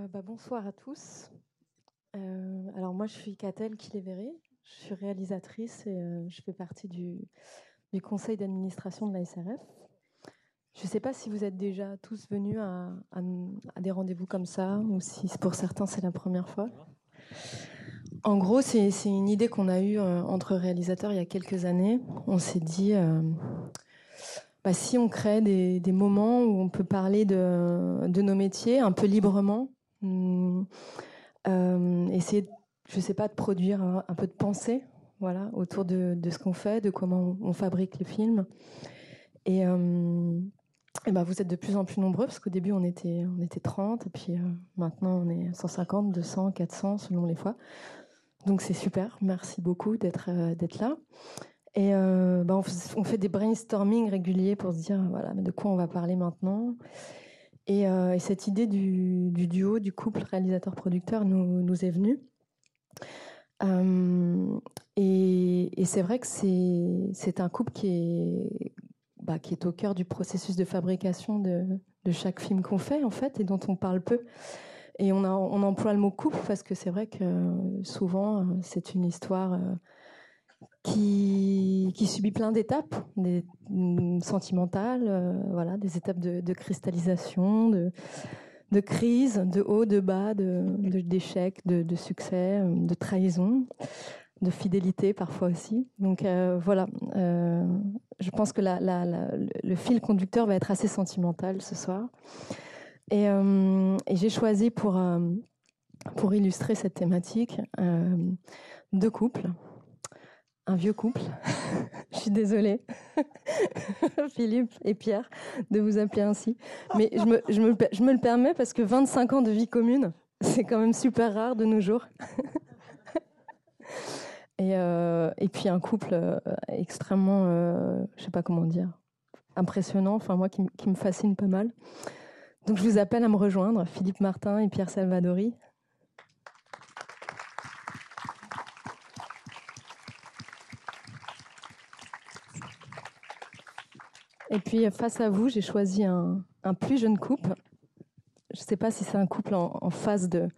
Euh, bah, bonsoir à tous. Euh, alors moi je suis Catel Kiléveré, je suis réalisatrice et euh, je fais partie du, conseil d'administration de la SRF. Je ne sais pas si vous êtes déjà tous venus à, des rendez-vous comme ça ou si pour certains c'est la première fois. En gros, c'est une idée qu'on a eue entre réalisateurs il y a quelques années. On s'est dit, bah, si on crée des, moments où on peut parler de nos métiers un peu librement, Hum, euh, essayer, je sais pas, de produire un, peu de pensée, voilà, autour de, ce qu'on fait, de comment on, fabrique les films. Et, euh, et ben vous êtes de plus en plus nombreux parce qu'au début on était on était 30 et puis euh, maintenant on est 150, 200, 400 selon les fois. Donc c'est super, merci beaucoup d'être d'être là. Et ben on, fait des brainstorming réguliers pour se dire voilà de quoi on va parler maintenant. Et, euh, et cette idée du, du, duo, du couple réalisateur-producteur nous, est venue. Euh, et, c'est vrai que c'est un couple qui est, bah, qui est au cœur du processus de fabrication de, chaque film qu'on fait, en fait, et dont on parle peu. Et on, emploie le mot couple parce que c'est vrai que souvent, c'est une histoire euh, qui, subit plein d'étapes, mm, sentimentales, euh, voilà, des étapes de, cristallisation, de, crise, de haut, de bas, d'échecs, de, succès, euh, de trahison, de fidélité parfois aussi. Donc euh, voilà, je pense que le fil conducteur va être assez sentimental ce soir. Et, et j'ai choisi pour, pour illustrer cette thématique deux couples un vieux couple. je suis désolée, Philippe et Pierre, de vous appeler ainsi. Mais je me, le permets parce que 25 ans de vie commune, c'est quand même super rare de nos jours. et, euh, et puis un couple euh, extrêmement, euh, je sais pas comment dire, impressionnant, enfin moi qui me fascine pas mal. Donc je vous appelle à me rejoindre, Philippe Martin et Pierre Salvadori. Et puis face à vous, j'ai choisi un, plus jeune couple. Je ne sais pas si c'est un couple en, phase de,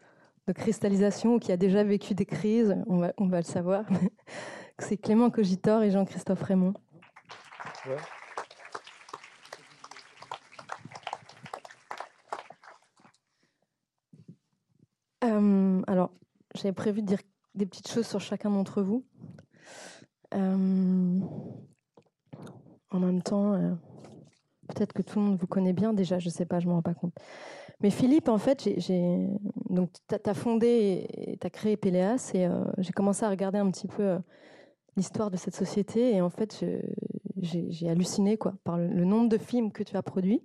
cristallisation ou qui a déjà vécu des crises, on va, le savoir. c'est Clément Cogitor et Jean-Christophe Raymond. Euh, alors, j'avais prévu de dire des petites choses sur chacun d'entre vous. Euh, en même temps, euh, peut-être que tout le monde vous connaît bien déjà, je ne sais pas, je ne m'en rends pas compte. Mais Philippe, en fait, j'ai donc tu as, fondé et tu as créé Péléas et euh, j'ai commencé à regarder un petit peu euh, l'histoire de cette société et en fait, j'ai halluciné quoi par le, nombre de films que tu as produits,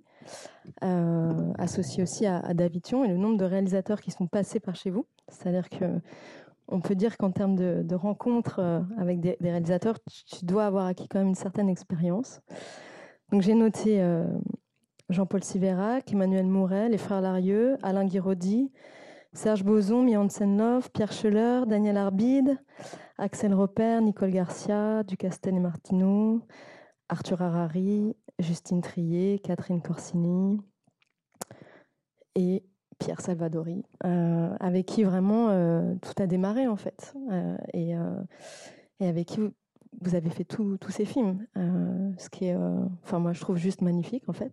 euh, associé aussi à, à David Thion et le nombre de réalisateurs qui sont passés par chez vous. C'est-à-dire que on peut dire qu'en termes de, rencontres euh, avec des, réalisateurs, tu dois avoir acquis quand même une certaine expérience. Donc j'ai noté euh, Jean-Paul Siverac, Emmanuel Mouret, les frères Larieux, Alain Guiraudy, Serge Boson, Mian Senlov, Pierre Scheller, Daniel Arbide, Axel Roper, Nicole Garcia, Ducastel et Martineau, Arthur Harari, Justine Trier, Catherine Corsini et Pierre Salvadori, euh, avec qui vraiment euh, tout a démarré en fait, euh, et, et, avec qui vous, vous avez fait tous ces films, ce qui est, enfin moi je trouve juste magnifique en fait.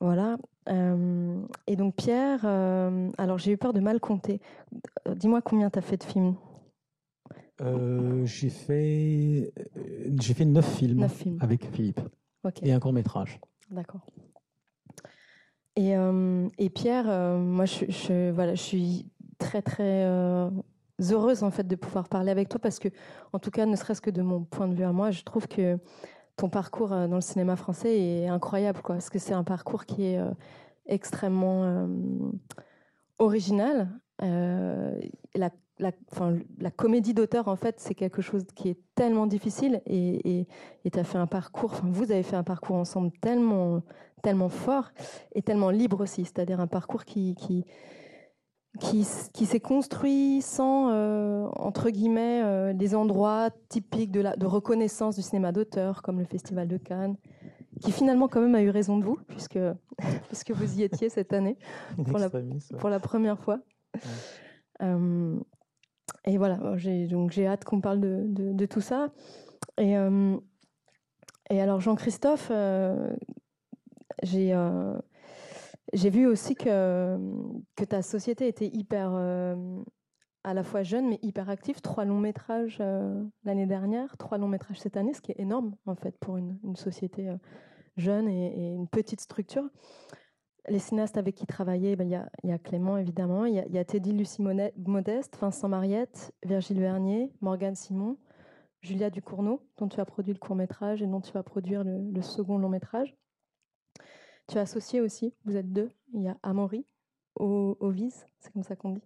Voilà. et donc Pierre, alors j'ai eu peur de mal compter. Dis-moi combien tu as fait de films? J'ai fait j'ai fait neuf films, avec Philippe okay. et un court métrage. D'accord. Et, euh, et Pierre, euh, moi, je, voilà, je suis très, très euh, heureuse en fait de pouvoir parler avec toi parce que, en tout cas, ne serait-ce que de mon point de vue à moi, je trouve que ton parcours dans le cinéma français est incroyable, parce que c'est un parcours qui est extrêmement original. La, enfin, la comédie d'auteur, en fait, c'est quelque chose qui est tellement difficile et tu as fait un parcours, enfin, vous avez fait un parcours ensemble tellement, tellement fort et tellement libre aussi, c'est-à-dire un parcours qui, qui, qui, qui s'est construit sans, euh, entre guillemets, euh, des endroits typiques de, la, de reconnaissance du cinéma d'auteur, comme le Festival de Cannes, qui finalement quand même a eu raison de vous, puisque, puisque vous y étiez cette année, pour la, pour la première fois. Euh, et voilà, j'ai, donc j'ai hâte qu'on parle de, tout ça. Et, euh, alors Jean-Christophe, euh, j'ai, j'ai vu aussi que, ta société était hyper à la fois jeune mais hyper active. Trois longs métrages l'année dernière, trois longs métrages cette année, ce qui est énorme en fait pour une société jeune et, une petite structure. Les cinéastes avec qui travailler, ben, il y, a Clément évidemment, il y, a Teddy Lucie Modeste, Vincent Mariette, Virgile Vernier, Morgane Simon, Julia Ducournau, dont tu as produit le court métrage et dont tu vas produire le, second long métrage. Tu as associé aussi, vous êtes deux, il y a Amaury, au, au c'est comme ça qu'on dit.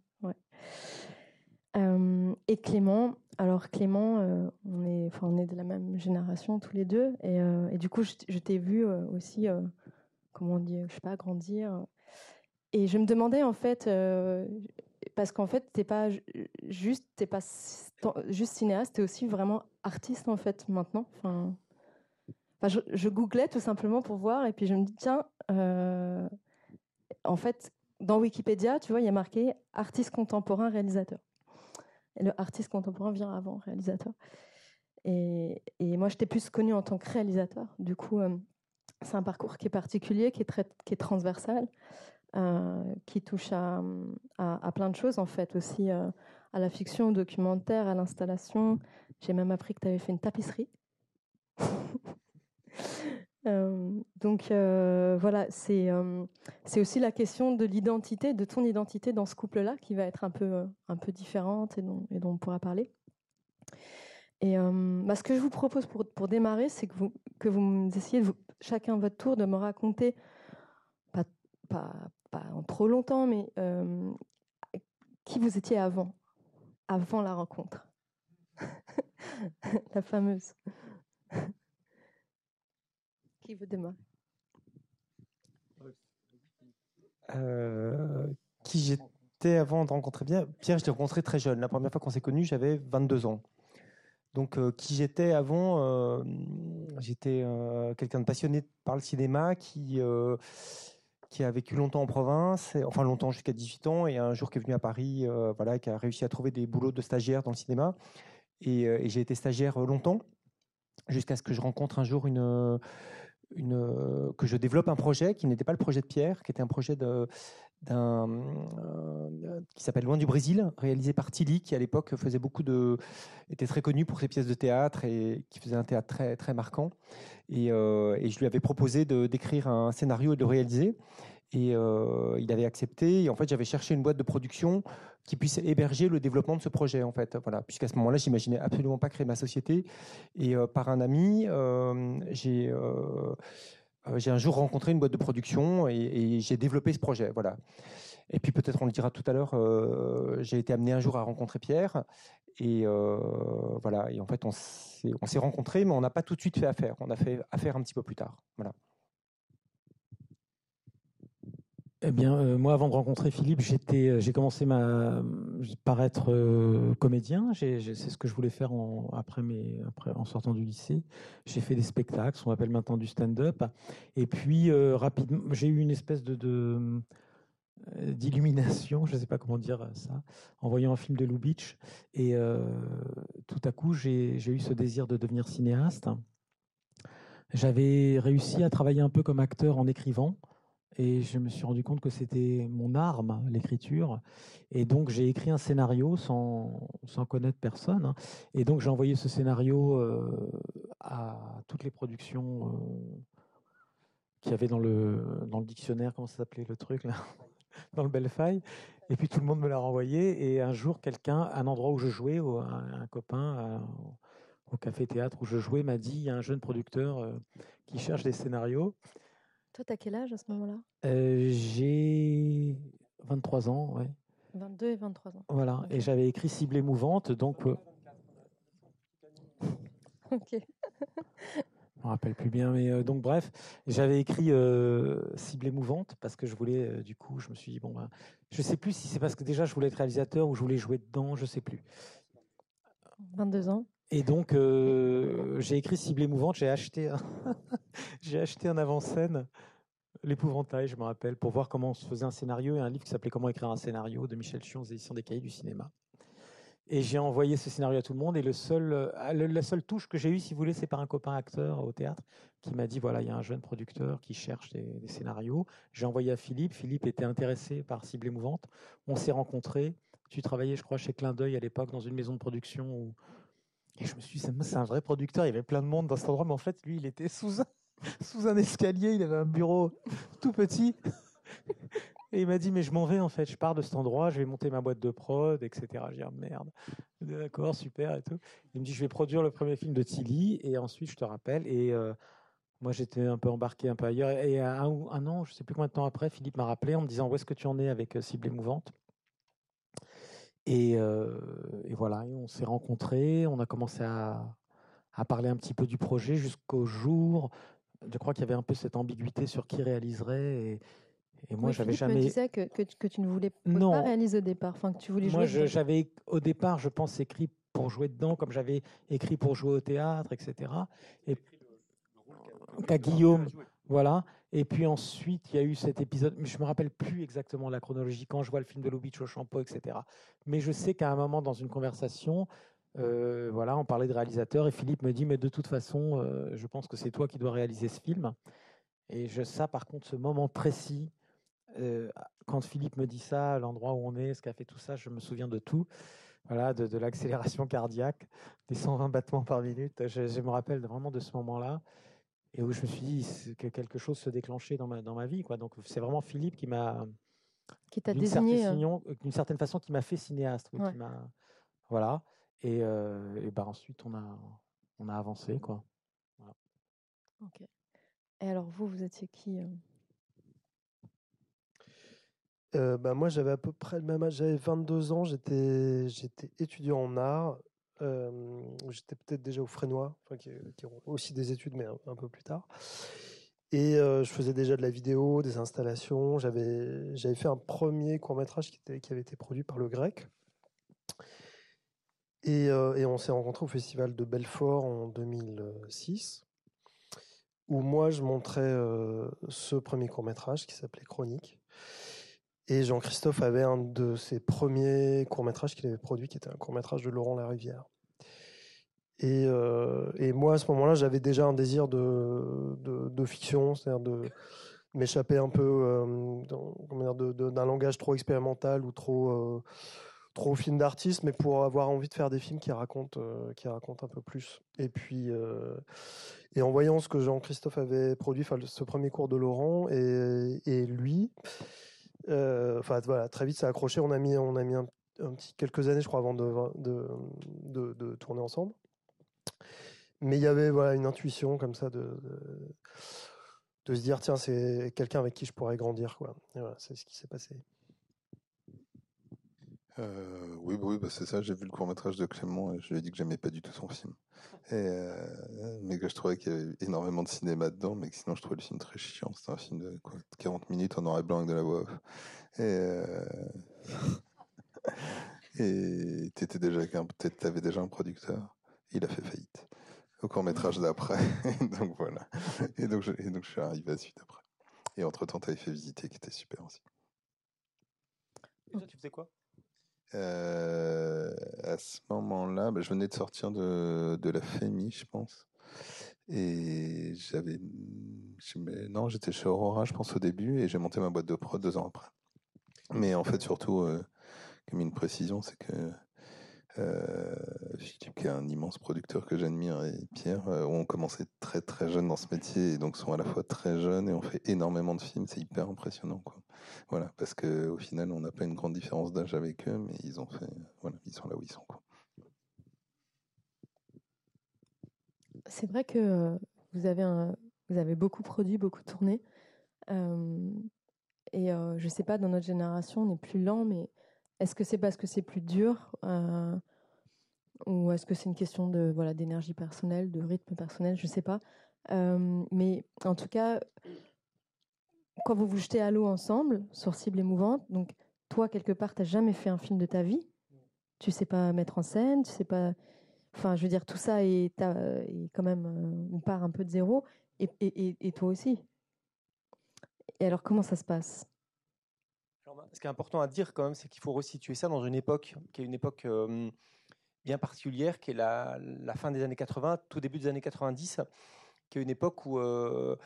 Euh, et Clément, alors Clément, euh, on, est, on est de la même génération tous les deux, et, euh, et du coup je, t'ai vu aussi, comment dit, je sais pas, grandir. Et je me demandais en fait, parce qu'en fait t'es pas juste, pas juste cinéaste, t'es aussi vraiment artiste en fait maintenant. Enfin, je, googlais tout simplement pour voir, et puis je me dis tiens, en fait dans Wikipédia, tu vois, il y a marqué artiste contemporain réalisateur. Et le artiste contemporain vient avant réalisateur. Et, et moi, j'étais plus connue en tant que réalisateur. Du coup, euh, c'est un parcours qui est particulier, qui est, transversal, euh, qui touche à, plein de choses, en fait, aussi euh, à la fiction, au documentaire, à l'installation. J'ai même appris que tu avais fait une tapisserie. Euh, donc voilà, c'est aussi la question de l'identité, de ton identité dans ce couple-là, qui va être un peu différente et dont on pourra parler. Et bah, ce que je vous propose pour, démarrer, c'est que vous, que vous essayez, chacun votre tour, de me raconter, pas, en trop longtemps, mais qui vous étiez avant, avant la rencontre. la fameuse. Qui veut démarrer euh, Qui j'étais avant de rencontrer bien Pierre, je l'ai rencontré très jeune. La première fois qu'on s'est connus, j'avais 22 ans. Donc, euh, qui j'étais avant euh, J'étais quelqu'un de passionné par le cinéma qui, qui a vécu longtemps en province, enfin longtemps jusqu'à 18 ans, et un jour qui est venu à Paris, voilà, qui a réussi à trouver des boulots de stagiaire dans le cinéma. Et j'ai été stagiaire longtemps, jusqu'à ce que je rencontre un jour une euh, que je développe un projet qui n'était pas le projet de Pierre, qui était un projet d'un, euh, qui s'appelle Loin du Brésil, réalisé par Tilly, qui à l'époque faisait beaucoup de, était très connu pour ses pièces de théâtre et qui faisait un théâtre très, très marquant. Et, euh, je lui avais proposé de, d'écrire un scénario et de le réaliser. Et il avait accepté. Et en fait, j'avais cherché une boîte de production qui puisse héberger le développement de ce projet, en fait. Voilà, puisqu'à ce moment-là, j'imaginais absolument pas créer ma société. Et euh, par un ami, euh, j'ai euh, j'ai un jour rencontré une boîte de production et, j'ai développé ce projet. Voilà. Et puis peut-être on le dira tout à l'heure, j'ai été amené un jour à rencontrer Pierre. Et voilà. Et en fait, on s'est rencontrés, mais on n'a pas tout de suite fait affaire. On a fait affaire un petit peu plus tard. Voilà. Eh bien, euh, moi, avant de rencontrer Philippe, euh, j'ai commencé ma, par être euh, comédien. c'est ce que je voulais faire en, après, mes, après en sortant du lycée. J'ai fait des spectacles, on appelle maintenant du stand-up. Et puis, rapidement, j'ai eu une espèce de, d'illumination, je ne sais pas comment dire ça, en voyant un film de Lubitsch. Et tout à coup, j'ai, j'ai eu ce désir de devenir cinéaste. J'avais réussi à travailler un peu comme acteur en écrivant. Et je me suis rendu compte que c'était mon arme, l'écriture. Et donc, j'ai écrit un scénario sans, sans connaître personne. Hein. Et donc, j'ai envoyé ce scénario euh, à toutes les productions euh, qu'il y avait dans le, dans le dictionnaire. Comment ça s'appelait le truc là? Dans le Bellefeuille. Et puis, tout le monde me l'a renvoyé. Et un jour, quelqu'un, un endroit où je jouais, un, copain, au café-théâtre où je jouais, m'a dit il y a un jeune producteur euh, qui cherche des scénarios. Toi, tu as quel âge à ce moment-là? Euh, J'ai 23 ans, ouais. 22 et 23 ans. Voilà, et j'avais écrit Cible émouvante, donc. Euh, ok. Je me rappelle plus bien, mais euh, donc bref, j'avais écrit Cible émouvante parce que je voulais, du coup, je me suis dit, bon, ben, je sais plus si c'est parce que déjà je voulais être réalisateur ou je voulais jouer dedans, je sais plus. 22 ans Et donc, euh, j'ai écrit Cible émouvante. J'ai acheté, un un avant-scène, L'épouvantail, je me rappelle, pour voir comment on se faisait un scénario et un livre qui s'appelait Comment écrire un scénario de Michel Chion aux éditions des Cahiers du cinéma. Et j'ai envoyé ce scénario à tout le monde. Et le seul, euh, la seule touche que j'ai eue, si vous voulez, c'est par un copain acteur au théâtre qui m'a dit voilà, il y a un jeune producteur qui cherche des, scénarios. J'ai envoyé à Philippe. Philippe était intéressé par Cible émouvante. On s'est rencontrés. Tu travaillais, je crois, chez Clin d'œil à l'époque dans une maison de production. Où... Et je me suis dit, c'est un vrai producteur. Il y avait plein de monde dans cet endroit, mais en fait, lui, il était sous un, escalier. Il avait un bureau tout petit. Et il m'a dit, mais je m'en vais en fait, je pars de cet endroit, je vais monter ma boîte de prod, etc. J'ai dit, ah, merde, d'accord, super et tout. Il me dit, je vais produire le premier film de Tilly et ensuite je te rappelle. Et euh, moi j'étais un peu embarqué un peu ailleurs. Et un, un an, je sais plus combien de temps après, Philippe m'a rappelé en me disant, où est-ce que tu en es avec euh, Cible émouvante? Et, euh, et, voilà, on s'est rencontrés, on a commencé à, à parler un petit peu du projet jusqu'au jour. Je crois qu'il y avait un peu cette ambiguïté sur qui réaliserait. Et, et moi, j'avais jamais. Me disais que, que, que, tu ne voulais pas réaliser au départ, enfin que tu voulais moi, jouer. Moi, j'avais au départ, je pense, écrit pour jouer dedans, comme j'avais écrit pour jouer au théâtre, etc. Et qu'à Guillaume, voilà. Et puis ensuite, il y a eu cet épisode, mais je me rappelle plus exactement la chronologie quand je vois le film de Lubitsch au Champeau, etc. Mais je sais qu'à un moment dans une conversation, euh, voilà, on parlait de réalisateur et Philippe me dit, mais de toute façon, euh, je pense que c'est toi qui dois réaliser ce film. Et je, ça, par contre, ce moment précis, euh, quand Philippe me dit ça, l'endroit où on est, ce qu'a fait tout ça, je me souviens de tout. Voilà, de, l'accélération cardiaque, des 120 battements par minute. Je, me rappelle vraiment de ce moment-là et où je me suis dit que quelque chose se déclenchait dans ma, dans ma vie. Quoi. Donc c'est vraiment Philippe qui m'a qui t'a désigné euh. d'une certaine façon qui m'a fait cinéaste. voilà. Et, euh, et bah, ensuite on a on a avancé quoi. Ok. Et alors vous, vous étiez qui euh, bah, moi, j'avais à peu près le même âge. J'avais 22 ans. J'étais, j'étais étudiant en art. Euh, j'étais peut-être déjà au Frénois, qui, qui, ont aussi des études, mais un, peu plus tard. Et euh, je faisais déjà de la vidéo, des installations. J'avais, fait un premier court métrage qui, avait été produit par le Grec. Et, et on s'est rencontrés au festival de Belfort en 2006, où moi je montrais ce premier court métrage qui s'appelait Chronique. Et Jean-Christophe avait un de ses premiers courts-métrages qu'il avait produit, qui était un court-métrage de Laurent Larivière. Et, euh, et moi, à ce moment-là, j'avais déjà un désir de, fiction, c'est-à-dire de m'échapper un peu euh, d'un langage trop expérimental ou trop, euh, trop film d'artiste, mais pour avoir envie de faire des films qui racontent, racontent un peu plus. Et puis, en voyant ce que Jean-Christophe avait produit, ce premier cours de Laurent et, lui, euh, enfin voilà, très vite ça a accroché. On a mis, on a mis quelques années, je crois, avant de, de, tourner ensemble. Mais il y avait voilà une intuition comme ça de, de, se dire tiens c'est quelqu'un avec qui je pourrais grandir quoi. c'est ce qui s'est passé. Euh, oui, oui bah c'est ça. J'ai vu le court métrage de Clément et je lui ai dit que j'aimais pas du tout son film. Et, euh, mais que je trouvais qu'il y avait énormément de cinéma dedans, mais que sinon je trouvais le film très chiant. C'était un film de 40 minutes en noir et blanc avec de la voix off. Et, euh... et t'étais déjà t'avais déjà un producteur. Il a fait faillite au court métrage d'après. donc voilà. Et donc, je, et donc je suis arrivé à la suite après. Et entre temps, t'avais fait visiter qui était super aussi. Et toi, tu faisais quoi? Euh, à ce moment-là, bah, je venais de sortir de, de la FEMI, je pense. Et j'avais. Non, j'étais chez Aurora, je pense, au début, et j'ai monté ma boîte de prod deux ans après. Mais en fait, surtout, euh, comme une précision, c'est que euh, Philippe, qui est un immense producteur que j'admire, et Pierre, euh, ont commencé très très jeunes dans ce métier, et donc sont à la fois très jeunes et ont fait énormément de films. C'est hyper impressionnant, quoi. Voilà, parce que au final, on n'a pas une grande différence d'âge avec eux, mais ils ont fait, voilà, ils sont là où ils sont. C'est vrai que euh, vous avez un, vous avez beaucoup produit, beaucoup tourné, euh, et euh, je sais pas, dans notre génération, on est plus lent, mais est-ce que c'est parce que c'est plus dur, ou est-ce que c'est une question de voilà d'énergie personnelle, de rythme personnel, je sais pas. mais en tout cas, quand vous vous jetez à l'eau ensemble sur cible émouvante, donc toi quelque part t'as jamais fait un film de ta vie, tu sais pas mettre en scène, tu sais pas, Enfin, je veux dire, tout ça est, quand même, on part un peu de zéro, et, toi aussi. Et alors, comment ça se passe? Ce qui est important à dire quand même, c'est qu'il faut resituer ça dans une époque qui est une époque bien particulière, qui est la, fin des années 80, tout début des années 90, qui est une époque où le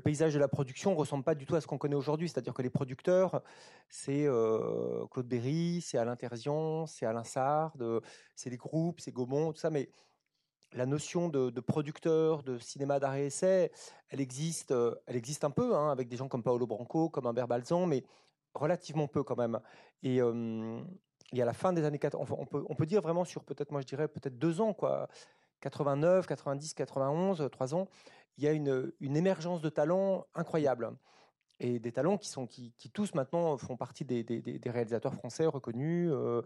paysage de la production ne ressemble pas du tout à ce qu'on connaît aujourd'hui. C'est-à-dire que les producteurs, c'est Claude Berry, c'est Alain Terzian, c'est Alain Sard, c'est les groupes, c'est Gaumont, tout ça. Mais la notion de, producteur, de cinéma d'arrêt essai, elle existe, elle existe un peu, hein, avec des gens comme Paolo Branco, comme Humbert Balzan, mais relativement peu quand même. Et y a la fin des années 80, on peut, on peut dire vraiment sur peut-être, moi je dirais peut-être deux ans, quoi, 89, 90, 91, trois ans, il y a une, émergence de talents incroyable. Et des talents qui, sont, qui, tous maintenant font partie des, réalisateurs français reconnus, euh,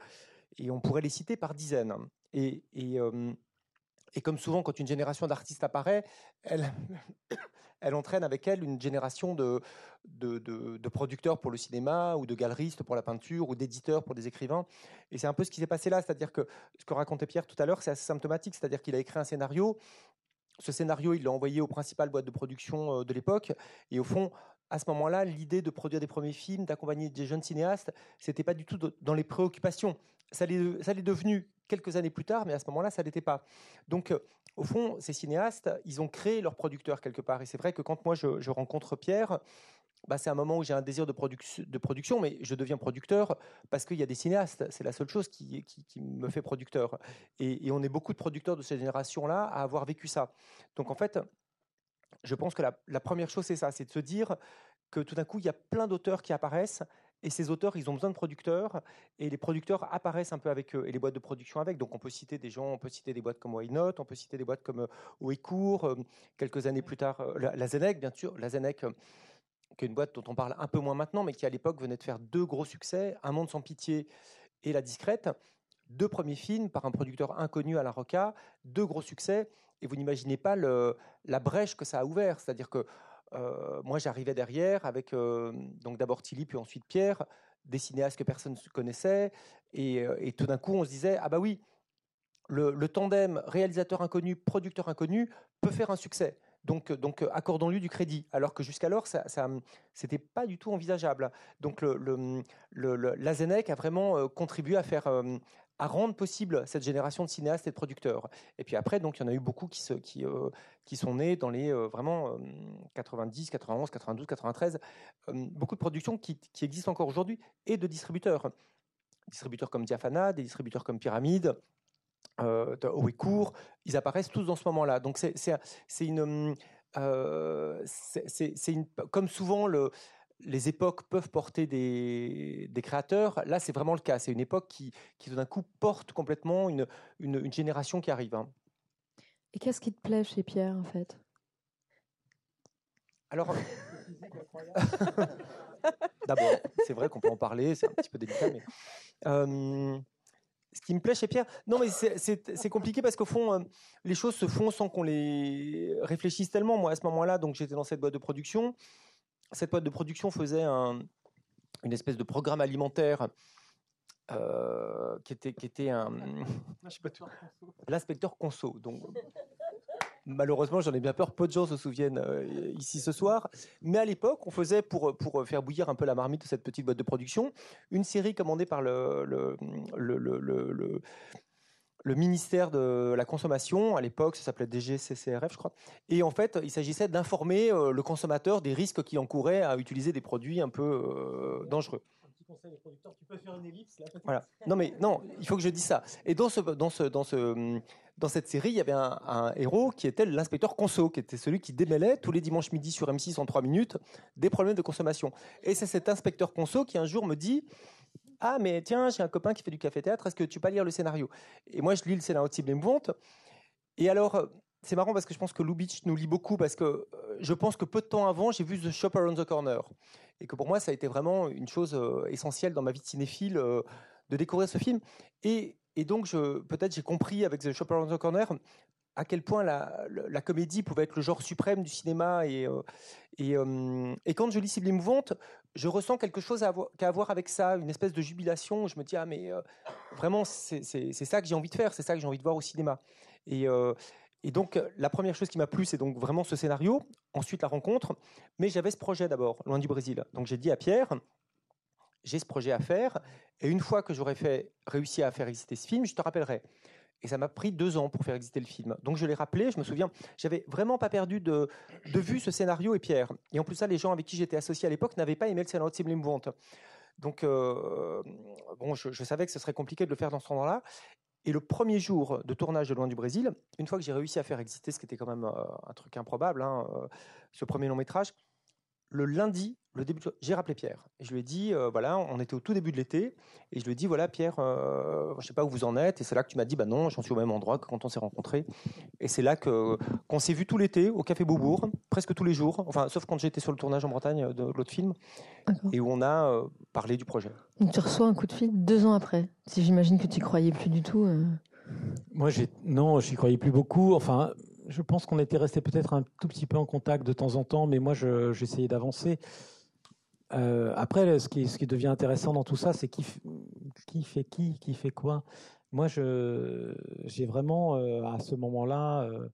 et on pourrait les citer par dizaines. Et, euh, et, comme souvent, quand une génération d'artistes apparaît, elle, entraîne avec elle une génération de, de, de, producteurs pour le cinéma, ou de galeristes pour la peinture, ou d'éditeurs pour des écrivains. Et c'est un peu ce qui s'est passé là, c'est-à-dire que ce que racontait Pierre tout à l'heure, c'est assez symptomatique, c'est-à-dire qu'il a écrit un scénario, ce scénario, il l'a envoyé aux principales boîtes de production euh, de l'époque. Et au fond, à ce moment-là, l'idée de produire des premiers films, d'accompagner des jeunes cinéastes, c'était pas du tout dans les préoccupations. Ça l'est devenu quelques années plus tard, mais à ce moment-là, ça l'était pas. Donc, euh, au fond, ces cinéastes, ils ont créé leur producteur quelque part. Et c'est vrai que quand moi je rencontre Pierre, bah, c'est un moment où j'ai un désir de, production, mais je deviens producteur parce qu'il y a des cinéastes. C'est la seule chose qui, qui, me fait producteur. Et, on est beaucoup de producteurs de cette génération-là à avoir vécu ça. Donc en fait, je pense que la, première chose, c'est ça, c'est de se dire que tout d'un coup, il y a plein d'auteurs qui apparaissent. Et ces auteurs, ils ont besoin de producteurs, et les producteurs apparaissent un peu avec eux, et les boîtes de production avec. Donc, on peut citer des gens, on peut citer des boîtes comme Why Not, on peut citer des boîtes comme Ouécourt, euh, quelques années plus tard, euh, la, la Zenec, bien sûr. La Zenec, qui est une boîte dont on parle un peu moins maintenant, mais qui à l'époque venait de faire deux gros succès, Un monde sans pitié et La discrète, deux premiers films par un producteur inconnu à la Roca, deux gros succès, et vous n'imaginez pas le, la brèche que ça a ouvert, c'est-à-dire que euh, moi j'arrivais derrière avec euh, donc d'abord Tilly puis ensuite Pierre, des cinéastes que personne ne connaissait, et, euh, tout d'un coup on se disait ah bah oui, le, tandem réalisateur inconnu producteur inconnu peut faire un succès. Donc, euh, euh, accordons-lui du crédit, alors que jusqu'alors, ça, ça c'était pas du tout envisageable. Donc, le, le, le a vraiment euh, contribué à faire, à rendre possible cette génération de cinéastes et de producteurs. Et puis après, donc, il y en a eu beaucoup qui, qui sont nés dans les vraiment 90, 91, 92, 93. beaucoup de productions qui, existent encore aujourd'hui et de distributeurs. Distributeurs comme Diafana, des distributeurs comme Pyramide, euh, Ouécourt, ils apparaissent tous dans ce moment-là. Donc c'est une, euh, c'est une, comme souvent le, les époques peuvent porter des, des créateurs. Là, c'est vraiment le cas. C'est une époque qui, qui d'un coup porte complètement une, une, génération qui arrive. Hein. Et qu'est-ce qui te plaît chez Pierre, en fait? Alors, d'abord, c'est vrai qu'on peut en parler. C'est un petit peu délicat, mais. Euh, ce qui me plaît chez Pierre, non mais c'est compliqué parce qu'au fond, euh, les choses se font sans qu'on les réfléchisse tellement. Moi, à ce moment-là, donc j'étais dans cette boîte de production. Cette boîte de production faisait un, une espèce de programme alimentaire euh, qui était qui était un l'inspecteur conso. Donc Malheureusement, j'en ai bien peur, peu de gens se souviennent euh, ici ce soir. Mais à l'époque, on faisait, pour, pour faire bouillir un peu la marmite de cette petite boîte de production, une série commandée par le, le, le, le ministère de la consommation, à l'époque, ça s'appelait DGCCRF, je crois. Et en fait, il s'agissait d'informer euh, le consommateur des risques qu'il encourait à utiliser des produits un peu euh, dangereux. Un petit conseil aux producteurs, tu peux faire une ellipse là Voilà. Non mais non, il faut que je dise ça. Et dans ce dans ce dans ce dans cette série, il y avait un, héros qui était l'inspecteur Conso, qui était celui qui démêlait tous les dimanches midi sur M6 en trois minutes des problèmes de consommation. Et c'est cet inspecteur Conso qui un jour me dit Ah, mais tiens, j'ai un copain qui fait du café-théâtre, est-ce que tu peux lire le scénario? Et moi, je lis le scénario de Cible émouvante. Et alors, c'est marrant parce que je pense que Lubitsch nous lit beaucoup parce que euh, je pense que peu de temps avant, j'ai vu The Shop Around the Corner. Et que pour moi, ça a été vraiment une chose euh, essentielle dans ma vie de cinéphile euh, de découvrir ce film. Et et donc, peut-être j'ai compris avec The Shop Around the Corner à quel point la, la, comédie pouvait être le genre suprême du cinéma. Et, euh, et, euh, et, quand je lis Cible émouvante, je ressens quelque chose à avoir, avec ça, une espèce de jubilation. Je me dis, ah, mais euh, vraiment, c'est, ça que j'ai envie de faire, c'est ça que j'ai envie de voir au cinéma. Et, et donc, la première chose qui m'a plu, c'est donc vraiment ce scénario, ensuite la rencontre. Mais j'avais ce projet d'abord, loin du Brésil. Donc, j'ai dit à Pierre, j'ai ce projet à faire, et une fois que j'aurai réussi à faire exister ce film, je te rappellerai. Et ça m'a pris deux ans pour faire exister le film. Donc je l'ai rappelé, je me souviens, j'avais vraiment pas perdu de, de, vue ce scénario et Pierre. Et en plus ça, les gens avec qui j'étais associé à l'époque n'avaient pas aimé le scénario de Cible Mouvante. Donc euh, bon, je, savais que ce serait compliqué de le faire dans ce endroit-là. Et le premier jour de tournage de Loin du Brésil, une fois que j'ai réussi à faire exister, ce qui était quand même euh, un truc improbable, hein, euh, ce premier long métrage, le lundi, le début, j'ai rappelé Pierre. Et je lui ai dit, euh, voilà, on était au tout début de l'été, et je lui ai dit, voilà, Pierre, euh, je ne sais pas où vous en êtes. Et c'est là que tu m'as dit, bah non, j'en suis au même endroit que quand on s'est rencontrés. Et c'est là que qu'on s'est vu tout l'été au Café Beaubourg, presque tous les jours, enfin, sauf quand j'étais sur le tournage en Bretagne de l'autre film, et où on a euh, parlé du projet. Donc tu reçois un coup de fil deux ans après. Si j'imagine que tu croyais plus du tout. Moi, j'ai non, j'y croyais plus beaucoup. Enfin, je pense qu'on était resté peut-être un tout petit peu en contact de temps en temps, mais moi, j'essayais d'avancer. Euh, après, ce qui, ce qui, devient intéressant dans tout ça, c'est qui, qui, fait qui, qui fait quoi. Moi, j'ai vraiment, euh, à ce moment-là, euh,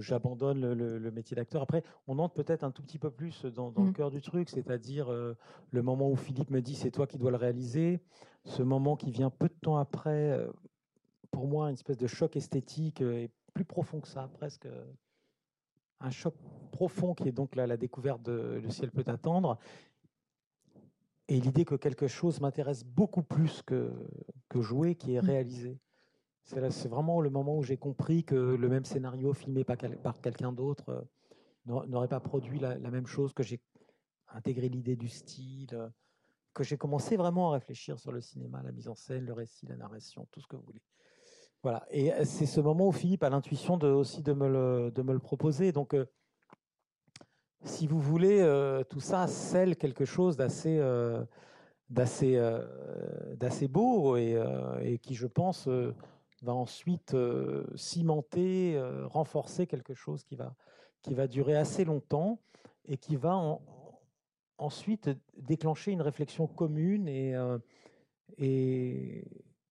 j'abandonne le, métier d'acteur. Après, on entre peut-être un tout petit peu plus dans, le mmh. cœur du truc, c'est-à-dire le moment où Philippe me dit c'est toi qui dois le réaliser, ce moment qui vient peu de temps après, pour moi, une espèce de choc esthétique et plus profond que ça, presque un choc profond qui est donc là, la découverte de Le ciel peut attendre. Et l'idée que quelque chose m'intéresse beaucoup plus que, que jouer, qui est mmh. réalisé. C'est vraiment le moment où j'ai compris que le même scénario filmé par, par quelqu'un d'autre euh, n'aurait pas produit la, la, même chose, que j'ai intégré l'idée du style, euh, que j'ai commencé vraiment à réfléchir sur le cinéma, la mise en scène, le récit, la narration, tout ce que vous voulez. Voilà. Et euh, c'est ce moment où Philippe a l'intuition de, aussi de me, le, de me le proposer. Donc, euh, si vous voulez, euh, tout ça scelle quelque chose d'assez d'assez d'assez beau et, qui, je pense, va ensuite cimenter, renforcer quelque chose qui va, qui va durer assez longtemps et qui va ensuite déclencher une réflexion commune et, et,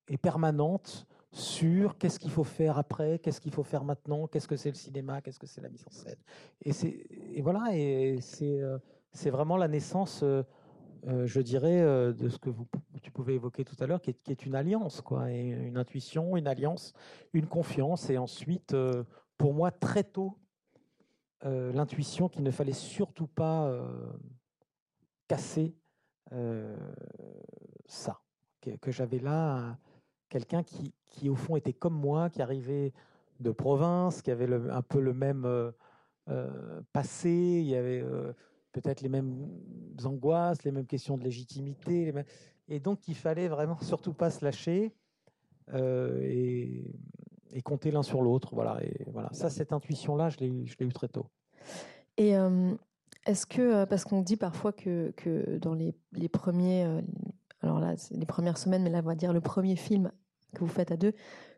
et permanente sur qu'est-ce qu'il faut faire après, qu'est-ce qu'il faut faire maintenant, qu'est-ce que c'est le cinéma, qu'est-ce que c'est la mise en scène. Et, et voilà, et c'est, euh, vraiment la naissance, euh, euh, je dirais, de ce que vous, tu pouvais évoquer tout à l'heure, qui est, qui est, une alliance, quoi, et une intuition, une alliance, une confiance, et ensuite, pour moi, très tôt, l'intuition qu'il ne fallait surtout pas casser ça, que j'avais là quelqu'un qui, qui, au fond, était comme moi, qui arrivait de province, qui avait un peu le même euh, euh, passé, il y avait euh, peut-être les mêmes angoisses, les mêmes questions de légitimité, et donc il fallait vraiment surtout pas se lâcher et, compter l'un sur l'autre. Voilà, et voilà. Ça, cette intuition-là, je l'ai eu très tôt. Et est-ce que, parce qu'on dit parfois que, que dans les, les premiers, alors là, les premières semaines, mais là, on va dire le premier film que vous faites à deux,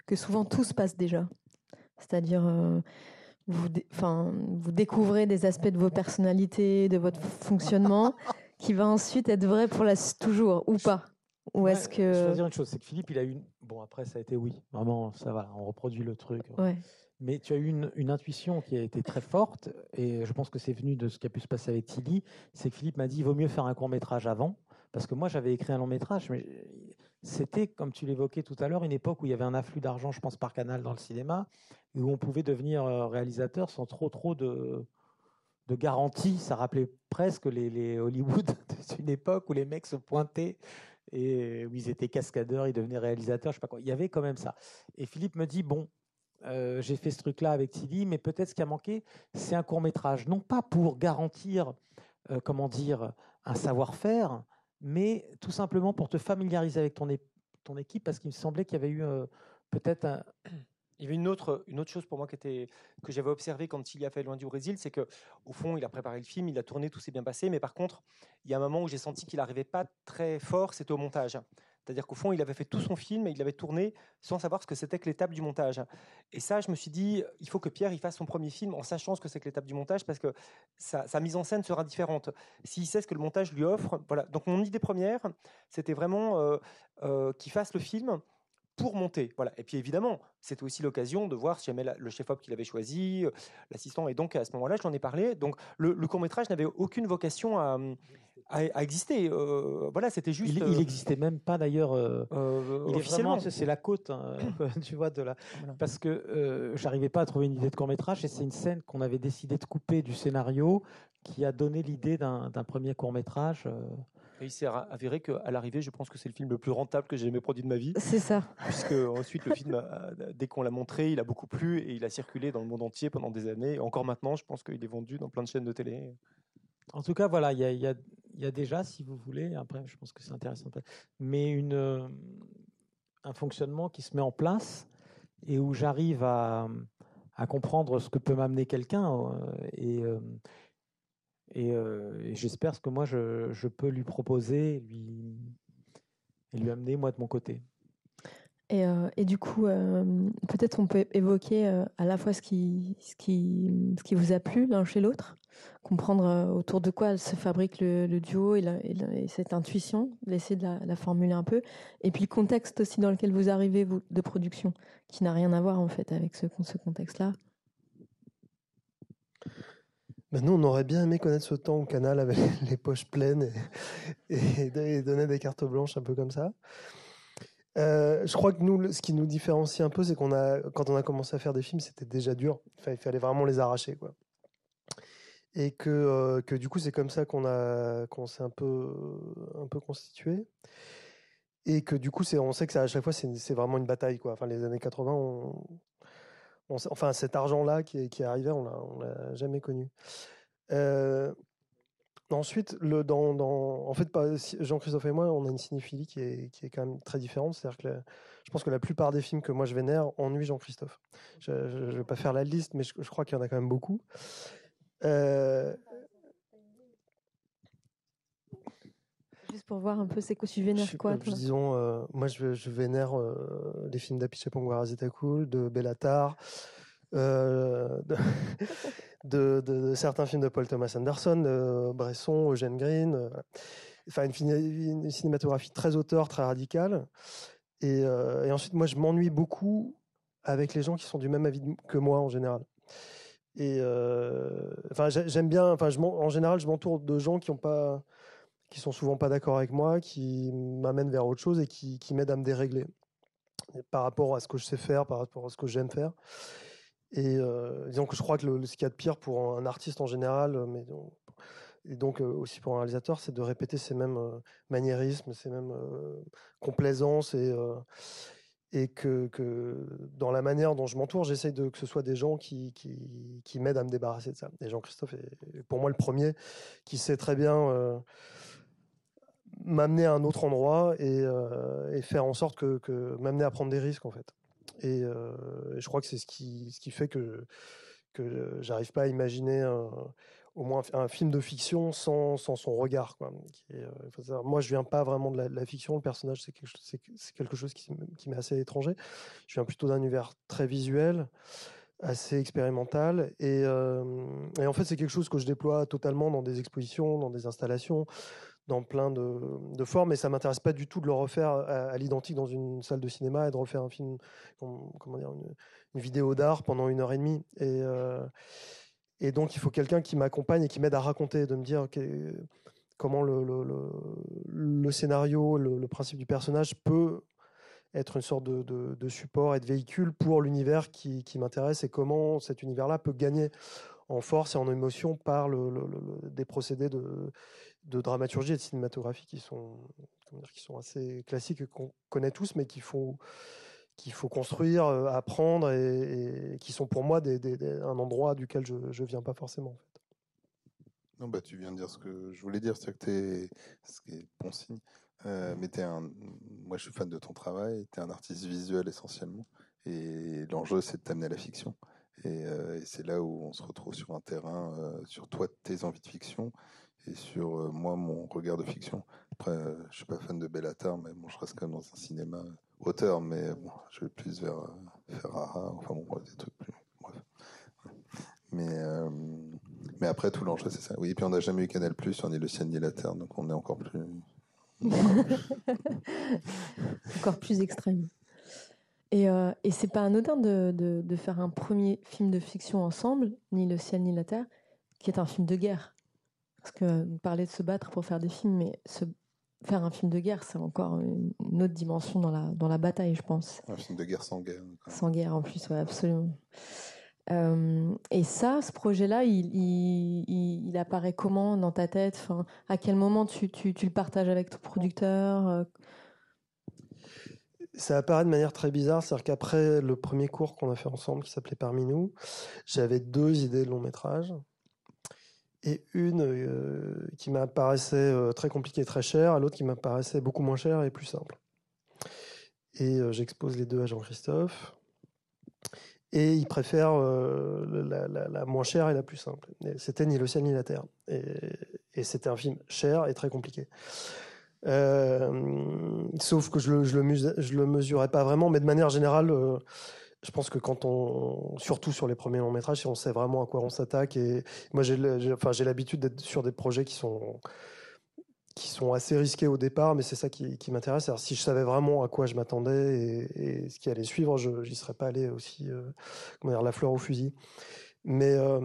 que souvent tout se passe déjà. C'est-à-dire, euh, vous, enfin, vous découvrez des aspects de vos personnalités, de votre fonctionnement, qui va ensuite être vrai pour la toujours ou pas. Ou est-ce que Je vais dire une chose, c'est que Philippe, il a eu bon après ça a été oui, vraiment ça va, on reproduit le truc. Ouais. Mais tu as eu une, une, intuition qui a été très forte, et je pense que c'est venu de ce qui a pu se passer avec Tilly. C'est que Philippe m'a dit il vaut mieux faire un court métrage avant, parce que moi j'avais écrit un long métrage, mais c'était, comme tu l'évoquais tout à l'heure, une époque où il y avait un afflux d'argent, je pense, par canal dans le cinéma, où on pouvait devenir euh, réalisateur sans trop, trop de, de garanties. Ça rappelait presque les, les Hollywood d'une époque où les mecs se pointaient et où ils étaient cascadeurs, ils devenaient réalisateurs, je sais pas quoi. Il y avait quand même ça. Et Philippe me dit bon, euh, j'ai fait ce truc-là avec Tilly, mais peut-être ce qui a manqué, c'est un court métrage, non pas pour garantir, euh, comment dire, un savoir-faire, mais tout simplement pour te familiariser avec ton, équipe, parce qu'il me semblait qu'il y avait eu euh, peut-être. Il y avait une autre, une autre chose pour moi que j'avais observé quand il y a fait Loin du Brésil, c'est que au fond, il a préparé le film, il a tourné, tout s'est bien passé, mais par contre, il y a un moment où j'ai senti qu'il n'arrivait pas très fort, c'était au montage. C'est-à-dire qu'au fond, il avait fait tout son film et il avait tourné sans savoir ce que c'était que l'étape du montage. Et ça, je me suis dit, il faut que Pierre il fasse son premier film en sachant ce que c'est que l'étape du montage parce que sa, sa, mise en scène sera différente. S'il sait ce que le montage lui offre, voilà. Donc mon idée première, c'était vraiment euh, euh, qu'il fasse le film pour monter. Voilà. Et puis évidemment, c'était aussi l'occasion de voir si jamais le chef-op qu'il avait choisi, euh, l'assistant. Et donc à ce moment-là, je l'en ai parlé. Donc le, le court-métrage n'avait aucune vocation à, à, exister. Euh, voilà, c'était juste. Il, il existait même pas d'ailleurs. Euh, officiellement, c'est la côte, hein, tu vois, de la. Voilà. Parce que j'arrivais pas à trouver une idée de court-métrage et c'est une scène qu'on avait décidé de couper du scénario qui a donné l'idée d'un premier court-métrage. Et il s'est avéré qu'à l'arrivée, je pense que c'est le film le plus rentable que j'ai jamais produit de ma vie. C'est ça. Puisque ensuite, le film, dès qu'on l'a montré, il a beaucoup plu et il a circulé dans le monde entier pendant des années. Et encore maintenant, je pense qu'il est vendu dans plein de chaînes de télé. En tout cas, voilà, il y a, y, a, y a, déjà, si vous voulez, après, je pense que c'est intéressant, mais une, euh, un fonctionnement qui se met en place et où j'arrive à, à, comprendre ce que peut m'amener quelqu'un. Euh, et, euh, et, euh, et j'espère ce que moi je, peux lui proposer lui, et lui amener moi de mon côté. Et, euh, et du coup, euh, peut-être on peut évoquer à la fois ce qui, ce qui, ce qui vous a plu l'un chez l'autre, comprendre autour de quoi se fabrique le, duo et, cette intuition, essayer de la, la, formuler un peu, et puis le contexte aussi dans lequel vous arrivez vous, de production, qui n'a rien à voir en fait avec ce, ce contexte-là. Ben nous, on aurait bien aimé connaître ce temps au canal avec les poches pleines et, et, donner des cartes blanches un peu comme ça. Euh, je crois que nous, ce qui nous différencie un peu, c'est qu'on a, quand on a commencé à faire des films, c'était déjà dur. Il fallait vraiment les arracher, quoi. Et que, euh, que du coup, c'est comme ça qu'on a, qu'on s'est un peu, un peu constitué. Et que du coup, c'est, on sait que à chaque fois, c'est vraiment une bataille, quoi. Enfin, les années 80, on, enfin, cet argent-là qui, qui est arrivé, on on l'a jamais connu. Euh, Ensuite, le, dans, en fait, Jean-Christophe et moi, on a une cinéphilie qui est, qui quand même très différente. Je pense que la plupart des films que moi je vénère ennuient Jean-Christophe. Je ne vais pas faire la liste, mais je, je crois qu'il y en a quand même beaucoup. Euh... Pour voir un peu, c'est quoi tu vénères quoi toi? Disons, euh, moi je, je vénère euh, les films d'Apiche Pongwara Cool, de Bellatar. Euh, de, de, de, de, certains films de Paul Thomas Anderson, de Bresson, Eugène Green. Euh, enfin, une, une, cinématographie très auteur, très radicale. Et, et ensuite, moi, je m'ennuie beaucoup avec les gens qui sont du même avis que moi en général. Et euh, enfin, j'aime bien. Enfin, je en général, je m'entoure de gens qui ont pas, qui sont souvent pas d'accord avec moi, qui m'amènent vers autre chose et qui, m'aident à me dérégler par rapport à ce que je sais faire, par rapport à ce que j'aime faire. Et euh, disons que je crois que le, ce qu'il y a de pire pour un artiste en général, mais donc, et donc euh, aussi pour un réalisateur, c'est de répéter ces mêmes euh, maniérismes, ces mêmes euh, complaisances et euh, que, dans la manière dont je m'entoure, j'essaye que ce soit des gens qui m'aident à me débarrasser de ça. Et Jean-Christophe est pour moi le premier qui sait très bien euh, m'amener à un autre endroit et, et faire en sorte que, m'amener à prendre des risques en fait. Et, euh, je crois que c'est ce qui, ce qui fait que, que j'arrive pas à imaginer au moins un film de fiction sans, sans son regard. Quoi. Euh, moi, je viens pas vraiment de la, fiction. Le personnage, c'est quelque, quelque, chose qui, qui m'est assez étranger. Je viens plutôt d'un univers très visuel, assez expérimental. Et, euh, et en fait, c'est quelque chose que je déploie totalement dans des expositions, dans des installations dans plein de, formes, et ça m'intéresse pas du tout de le refaire à, l'identique dans une salle de cinéma et de refaire un film, comment dire, une, vidéo d'art pendant une heure et demie. Et, euh, et donc, il faut quelqu'un qui m'accompagne et qui m'aide à raconter, de me dire comment le, scénario, le, principe du personnage peut être une sorte de, support et de véhicule pour l'univers qui m'intéresse et comment cet univers-là peut gagner en force et en émotion par des procédés de, dramaturgie et de cinématographie qui sont, dire, qui sont assez classiques qu'on connaît tous, mais qu'il faut, qu'il faut construire, euh, apprendre et, qui sont pour moi un endroit duquel je ne viens pas forcément. Non, bah, tu viens de dire ce que je voulais dire, c'est que tu ce qui est bon signe, euh, mais es un, moi je suis fan de ton travail, tu es un artiste visuel essentiellement, et l'enjeu c'est de t'amener à la fiction. Et, euh, et c'est là où on se retrouve sur un terrain, euh, sur toi, tes envies de fiction, et sur euh, moi, mon regard de fiction. Après, je suis pas fan de Bellatar, mais bon, je reste quand même dans un cinéma auteur, mais bon, je vais plus vers Ferrara, enfin bon, bref, des trucs plus. Bref. Mais, mais après, tout l'enjeu, c'est ça. Oui, et puis on n'a jamais eu Canal Plus, on est le ciel ni la terre, donc on est encore plus. Encore plus extrême. Et, euh, et c'est pas anodin de, de, de faire un premier film de fiction ensemble, ni le ciel ni la terre, qui est un film de guerre. Parce que vous parlez de se battre pour faire des films, mais se, faire un film de guerre, c'est encore une, une autre dimension dans la, dans la bataille, je pense. Un film de guerre sans guerre. Sans guerre en plus, ouais, absolument. Euh, et ça, ce projet-là, il, il, il- il apparaît comment dans ta tête? Enfin, À quel moment tu, tu, tu le partages avec ton producteur? Euh, Ça apparaît de manière très bizarre, c'est-à-dire qu'après le premier cours qu'on a fait ensemble, qui s'appelait Parmi nous, j'avais deux idées de long métrage. Et une euh, qui m'apparaissait euh, très compliquée très chère, l'autre qui m'apparaissait beaucoup moins chère et plus simple. Et euh, j'expose les deux à Jean-Christophe. Et il préfère la, moins chère et la plus simple. C'était Ni le ciel ni la terre. Et c'était un film cher et très compliqué. Euh, sauf que je le, je, le je le mesurais pas vraiment, mais de manière générale, euh, je pense que quand on, surtout sur les premiers longs métrages, on sait vraiment à quoi on s'attaque, et moi j'ai, enfin, j'ai l'habitude d'être sur des projets qui sont qui sont assez risqués au départ, mais c'est ça qui, m'intéresse. Si je savais vraiment à quoi je m'attendais et, ce qui allait suivre, je n'y serais pas allé aussi, euh, la fleur au fusil. Euh,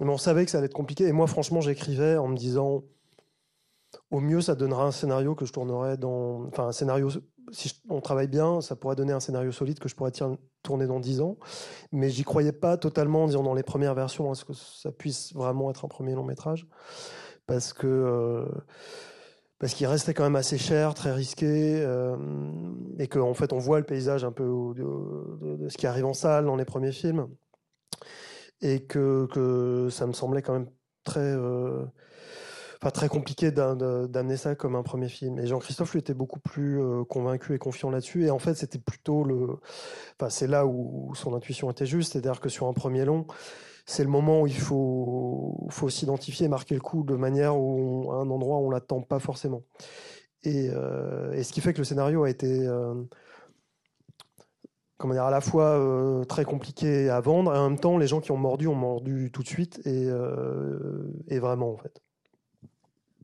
mais on savait que ça allait être compliqué. Et moi, franchement, j'écrivais en me disant, au mieux, ça donnera un scénario que je tournerai dans. Enfin, un scénario. Si on travaille bien, ça pourrait donner un scénario solide que je pourrais tourner dans 10 ans. Mais j'y croyais pas totalement en disant dans les premières versions, est-ce que ça puisse vraiment être un premier long métrage Parce que. euh, parce qu'il restait quand même assez cher, très risqué, euh, et qu'en fait on voit le paysage un peu de ce qui arrive en salle dans les premiers films, et que, que ça me semblait quand même très, euh, enfin, très compliqué d'amener ça comme un premier film. Et Jean-Christophe lui était beaucoup plus euh, convaincu et confiant là-dessus, et en fait c'était plutôt le, enfin c'est là où son intuition était juste, c'est-à-dire que sur un premier long, c'est le moment où il faut, faut s'identifier marquer le coup de manière où à un endroit où on l'attend pas forcément. Et, euh, et ce qui fait que le scénario a été euh, comment dire, à la fois très compliqué à vendre et en même temps les gens qui ont mordu ont mordu tout de suite et, et vraiment en fait.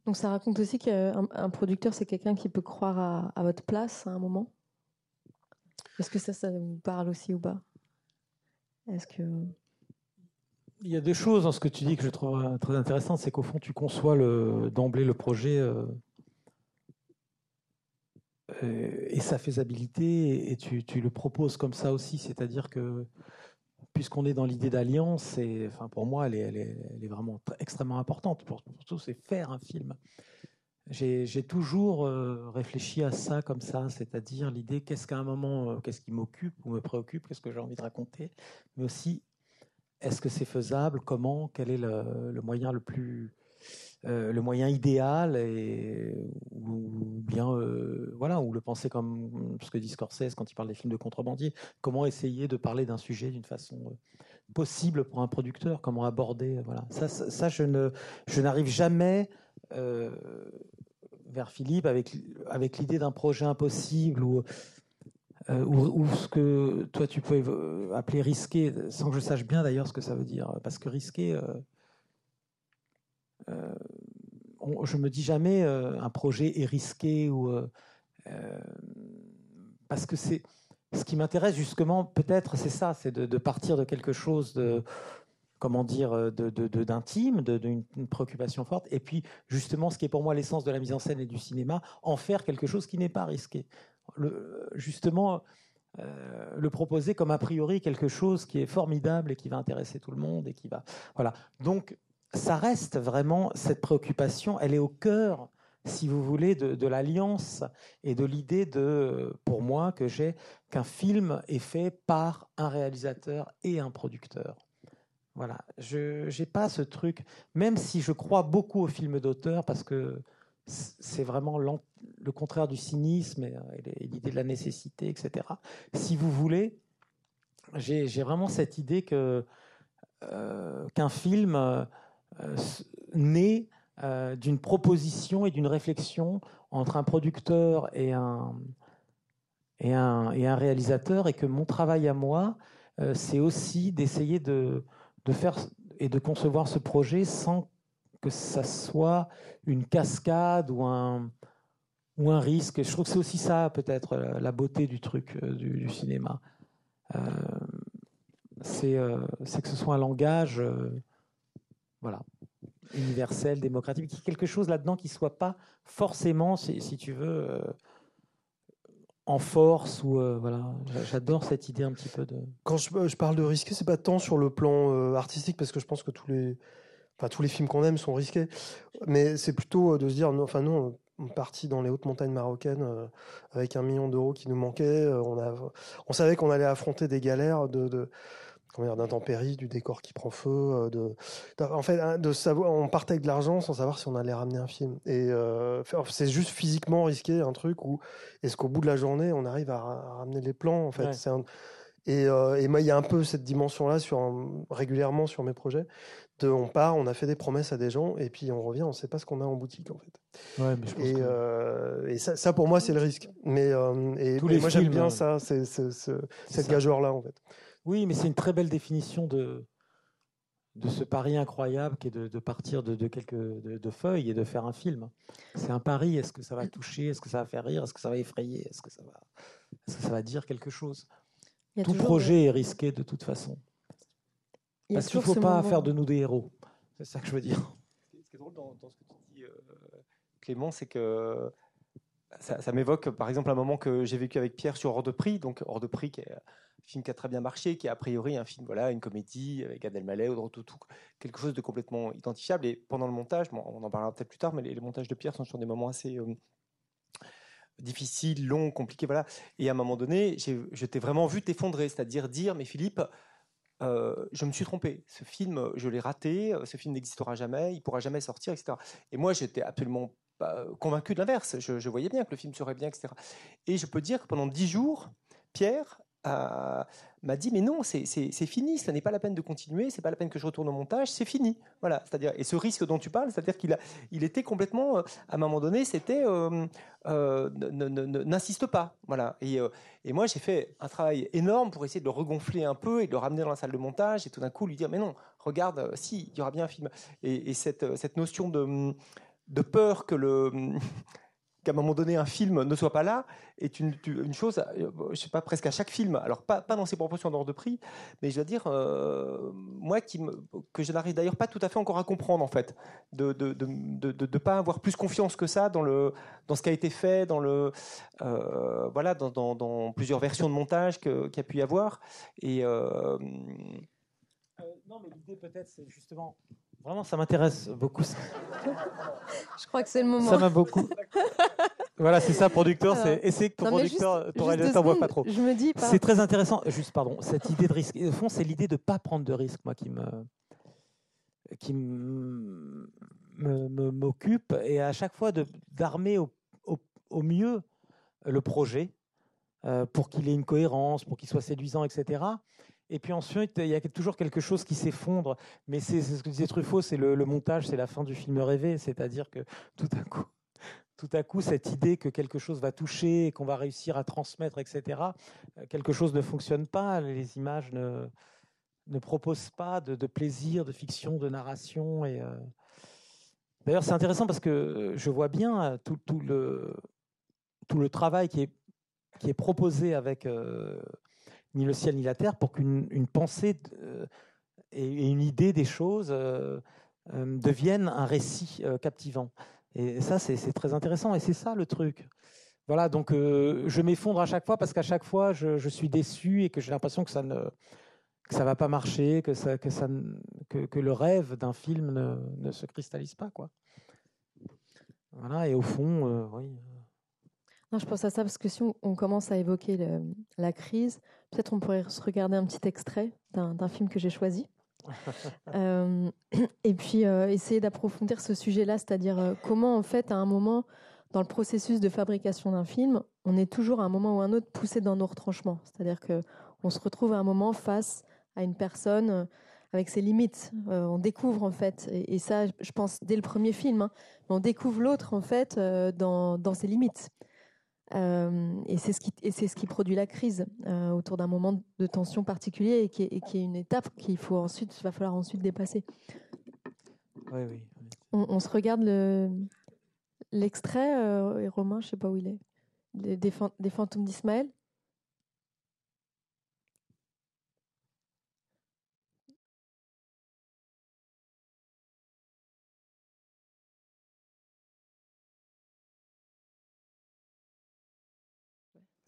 Donc ça raconte aussi qu'un un producteur, c'est quelqu'un qui peut croire à, votre place à un moment. Est-ce que ça, ça vous parle aussi ou pas? Est-ce que Il y a deux choses dans ce que tu dis que je trouve très intéressant, c'est qu'au fond, tu conçois d'emblée le projet euh, et sa faisabilité, et tu, tu le proposes comme ça aussi, c'est-à-dire que puisqu'on est dans l'idée d'alliance, et enfin pour moi, elle est, vraiment extrêmement importante. Pour, tout, c'est faire un film. J'ai toujours euh, réfléchi à ça comme ça, c'est-à-dire l'idée qu'est-ce qu'à un moment, euh, qu'est-ce qui m'occupe ou me préoccupe, qu'est-ce que j'ai envie de raconter, mais aussi est-ce que c'est faisable Comment Quel est le, moyen le plus le moyen idéal et ou bien euh, voilà ou le penser comme ce que dit Scorsese quand il parle des films de contrebandier comment essayer de parler d'un sujet d'une façon euh, possible pour un producteur comment aborder voilà. Ça ça, je ne je n'arrive jamais euh, vers Philippe avec avec l'idée d'un projet impossible ou euh, ou, ce que toi tu peux appeler risqué, sans que je sache bien d'ailleurs ce que ça veut dire, parce que risqué, euh, euh, on- je me dis jamais euh, un projet est risqué ou euh, euh, parce que c'est ce qui m'intéresse justement, peut-être c'est ça, c'est de, partir de quelque chose de comment dire euh, d'intime, d'une une préoccupation forte, et puis justement ce qui est pour moi l'essence de la mise en scène et du cinéma, en faire quelque chose qui n'est pas risqué. Justement euh, le proposer comme a priori quelque chose qui est formidable et qui va intéresser tout le monde et qui va voilà. Donc ça reste vraiment cette préoccupation. Elle est au cœur si vous voulez de, l'alliance et de l'idée de pour moi que j'ai qu'un film est fait par un réalisateur et un producteur. Voilà. Je j'ai pas ce truc même si je crois beaucoup au film d'auteur parce que c'est vraiment le contraire du cynisme et, l'idée de la nécessité, etc. Si vous voulez, j'ai j'ai vraiment cette idée que euh, qu'un film euh, euh, s- naît d'une proposition et d'une réflexion entre un producteur et un, et un, et un réalisateur, et que mon travail à moi, c'est aussi d'essayer de, de faire et de concevoir ce projet sans que ça soit une cascade ou un, ou un risque. Je trouve que c'est aussi ça, peut-être, la beauté du truc euh, du, cinéma. Euh, euh, c'est que ce soit un langage voilà, universel, démocratique, quelque chose là-dedans qui ne soit pas forcément, si, tu veux, en force ou voilà j'adore cette idée un petit peu de quand je, je parle de risqué c'est pas tant sur le plan artistique parce que je pense que tous les enfin tous les films qu'on aime sont risqués mais c'est plutôt de se dire enfin non parti dans les hautes montagnes marocaines euh, avec un million d'euros qui nous manquait. Euh, on, on savait qu'on allait affronter des galères de d'intempéries, du décor qui prend feu, euh, de, en fait, hein, de savoir, on partait avec de l'argent sans savoir si on allait ramener un film. Et c'est juste physiquement risqué un truc où est-ce qu'au bout de la journée on arrive à, ramener les plans en fait? C'est et, et, moi il y a un peu cette dimension là sur régulièrement sur mes projets on part, on a fait des promesses à des gens, et puis on revient, on ne sait pas ce qu'on a en boutique en fait. et, euh, ça, pour moi, c'est le risque. Mais euh, et, moi, j'aime bien ça, c'est, cette gageure-là en fait. Oui, mais c'est une très belle définition de de ce pari incroyable qui est de, partir de, quelques de, feuilles et de faire un film. C'est un pari. Est-ce que ça va toucher? Est-ce que ça va faire rire? Est-ce que ça va effrayer? Est-ce que ça va, est-ce que ça va dire quelque chose? Tout projet est risqué de toute façon. Parce qu'il ne faut pas faire de nous des héros. C'est ça que je veux dire. Ce qui est drôle dans, ce que tu dis, euh, Clément, c'est que ça, m'évoque par exemple un moment que j'ai vécu avec Pierre sur Hors de Prix. Donc Hors de Prix, qui est film qui a très bien marché, qui est a priori un film, voilà, une comédie avec Gad Elmaleh, ou tout, quelque chose de complètement identifiable. Et pendant le montage, on en parlera peut-être plus tard, mais les, montages de Pierre sont sur des moments assez euh, difficiles, longs, compliqués, voilà. Et à un moment donné, je t'ai vraiment vu t'effondrer, c'est-à-dire dire, mais Philippe, euh, je me suis trompé. Ce film, je l'ai raté. Ce film n'existera jamais. Il pourra jamais sortir, etc. Et moi, j'étais absolument pas convaincu de l'inverse. Je, voyais bien que le film serait bien, etc. Et je peux dire que pendant dix jours, Pierre m'a dit mais non c'est fini ça n'est pas la peine de continuer c'est pas la peine que je retourne au montage c'est fini. Voilà c'est-à-dire et ce risque dont tu parles c'est-à-dire qu'il a il était complètement euh, à un moment donné c'était euh, euh, n'insiste pas. Voilà. Et, et moi j'ai fait un travail énorme pour essayer de le regonfler un peu et de le ramener dans la salle de montage et tout d'un coup lui dire mais non regarde si il y aura bien un film. Et, et cette cette notion de de peur que le qu'à un moment donné un film ne soit pas là est une, chose, euh, je sais pas, presque à chaque film. Alors pas, dans ses proportions d'ordre de prix, mais je dois dire, euh, moi que je n'arrive d'ailleurs pas tout à fait encore à comprendre en fait, de de, de, de, pas avoir plus confiance que ça dans, le, dans ce qui a été fait, dans, le, euh, voilà, dans, dans, plusieurs versions de montage qu'il y a pu y avoir. Et, non, mais l'idée peut-être c'est justement Vraiment, ça m'intéresse beaucoup. Je crois que c'est le moment. Ça m'a beaucoup. voilà, c'est ça, producteur. C'est et c'est ton producteur, ton réalisateur voit pas trop. Je me dis. C'est très intéressant. Juste, pardon, cette idée de risque. Au fond, c'est l'idée de pas prendre de risque, moi, qui me qui m'occupe et à chaque fois d'armer au, au, au, mieux le projet euh, pour qu'il ait une cohérence, pour qu'il soit séduisant, etc. Et puis ensuite, il y a toujours quelque chose qui s'effondre. Mais c'est ce que disait Truffaut, c'est le, montage, c'est la fin du film rêvé. C'est-à-dire que tout à coup, tout à coup, cette idée que quelque chose va toucher, qu'on va réussir à transmettre, etc., euh, quelque chose ne fonctionne pas. Les images ne, ne proposent pas de, plaisir, de fiction, de narration. Et euh, d'ailleurs, c'est intéressant parce que je vois bien tout, tout le tout le travail qui est qui est proposé avec euh, ni le ciel ni la terre pour qu'une pensée euh, et une idée des choses euh, euh, deviennent un récit captivant. Et ça, c'est très intéressant. Et c'est ça le truc. Voilà, donc je m'effondre à chaque fois parce qu'à chaque fois, je, suis déçu et que j'ai l'impression que ça ne que ça va pas marcher, que ça, que ça, que, le rêve d'un film ne, ne, se cristallise pas, quoi. Voilà, et au fond, oui. Non, je pense à ça parce que si on, commence à évoquer la crise, peut-être on pourrait se regarder un petit extrait d'un film que j'ai choisi. Euh, et puis euh, essayer d'approfondir ce sujet-là, c'est-à-dire euh, comment en fait à un moment dans le processus de fabrication d'un film, on est toujours à un moment ou un autre poussé dans nos retranchements. C'est-à-dire que on se retrouve à un moment face à une personne avec ses limites. on découvre en fait, et, ça, je pense dès le premier film, hein, on découvre l'autre en fait dans, dans, ses limites. Et c'est ce qui et c'est ce qui produit la crise autour d'un moment de tension particulier et qui est, et qui est une étape qu'il faut ensuite va falloir ensuite dépasser. Oui, oui. On, se regarde le l'extrait et Romain, je sais pas où il est, des, des fantômes d'Ismaël.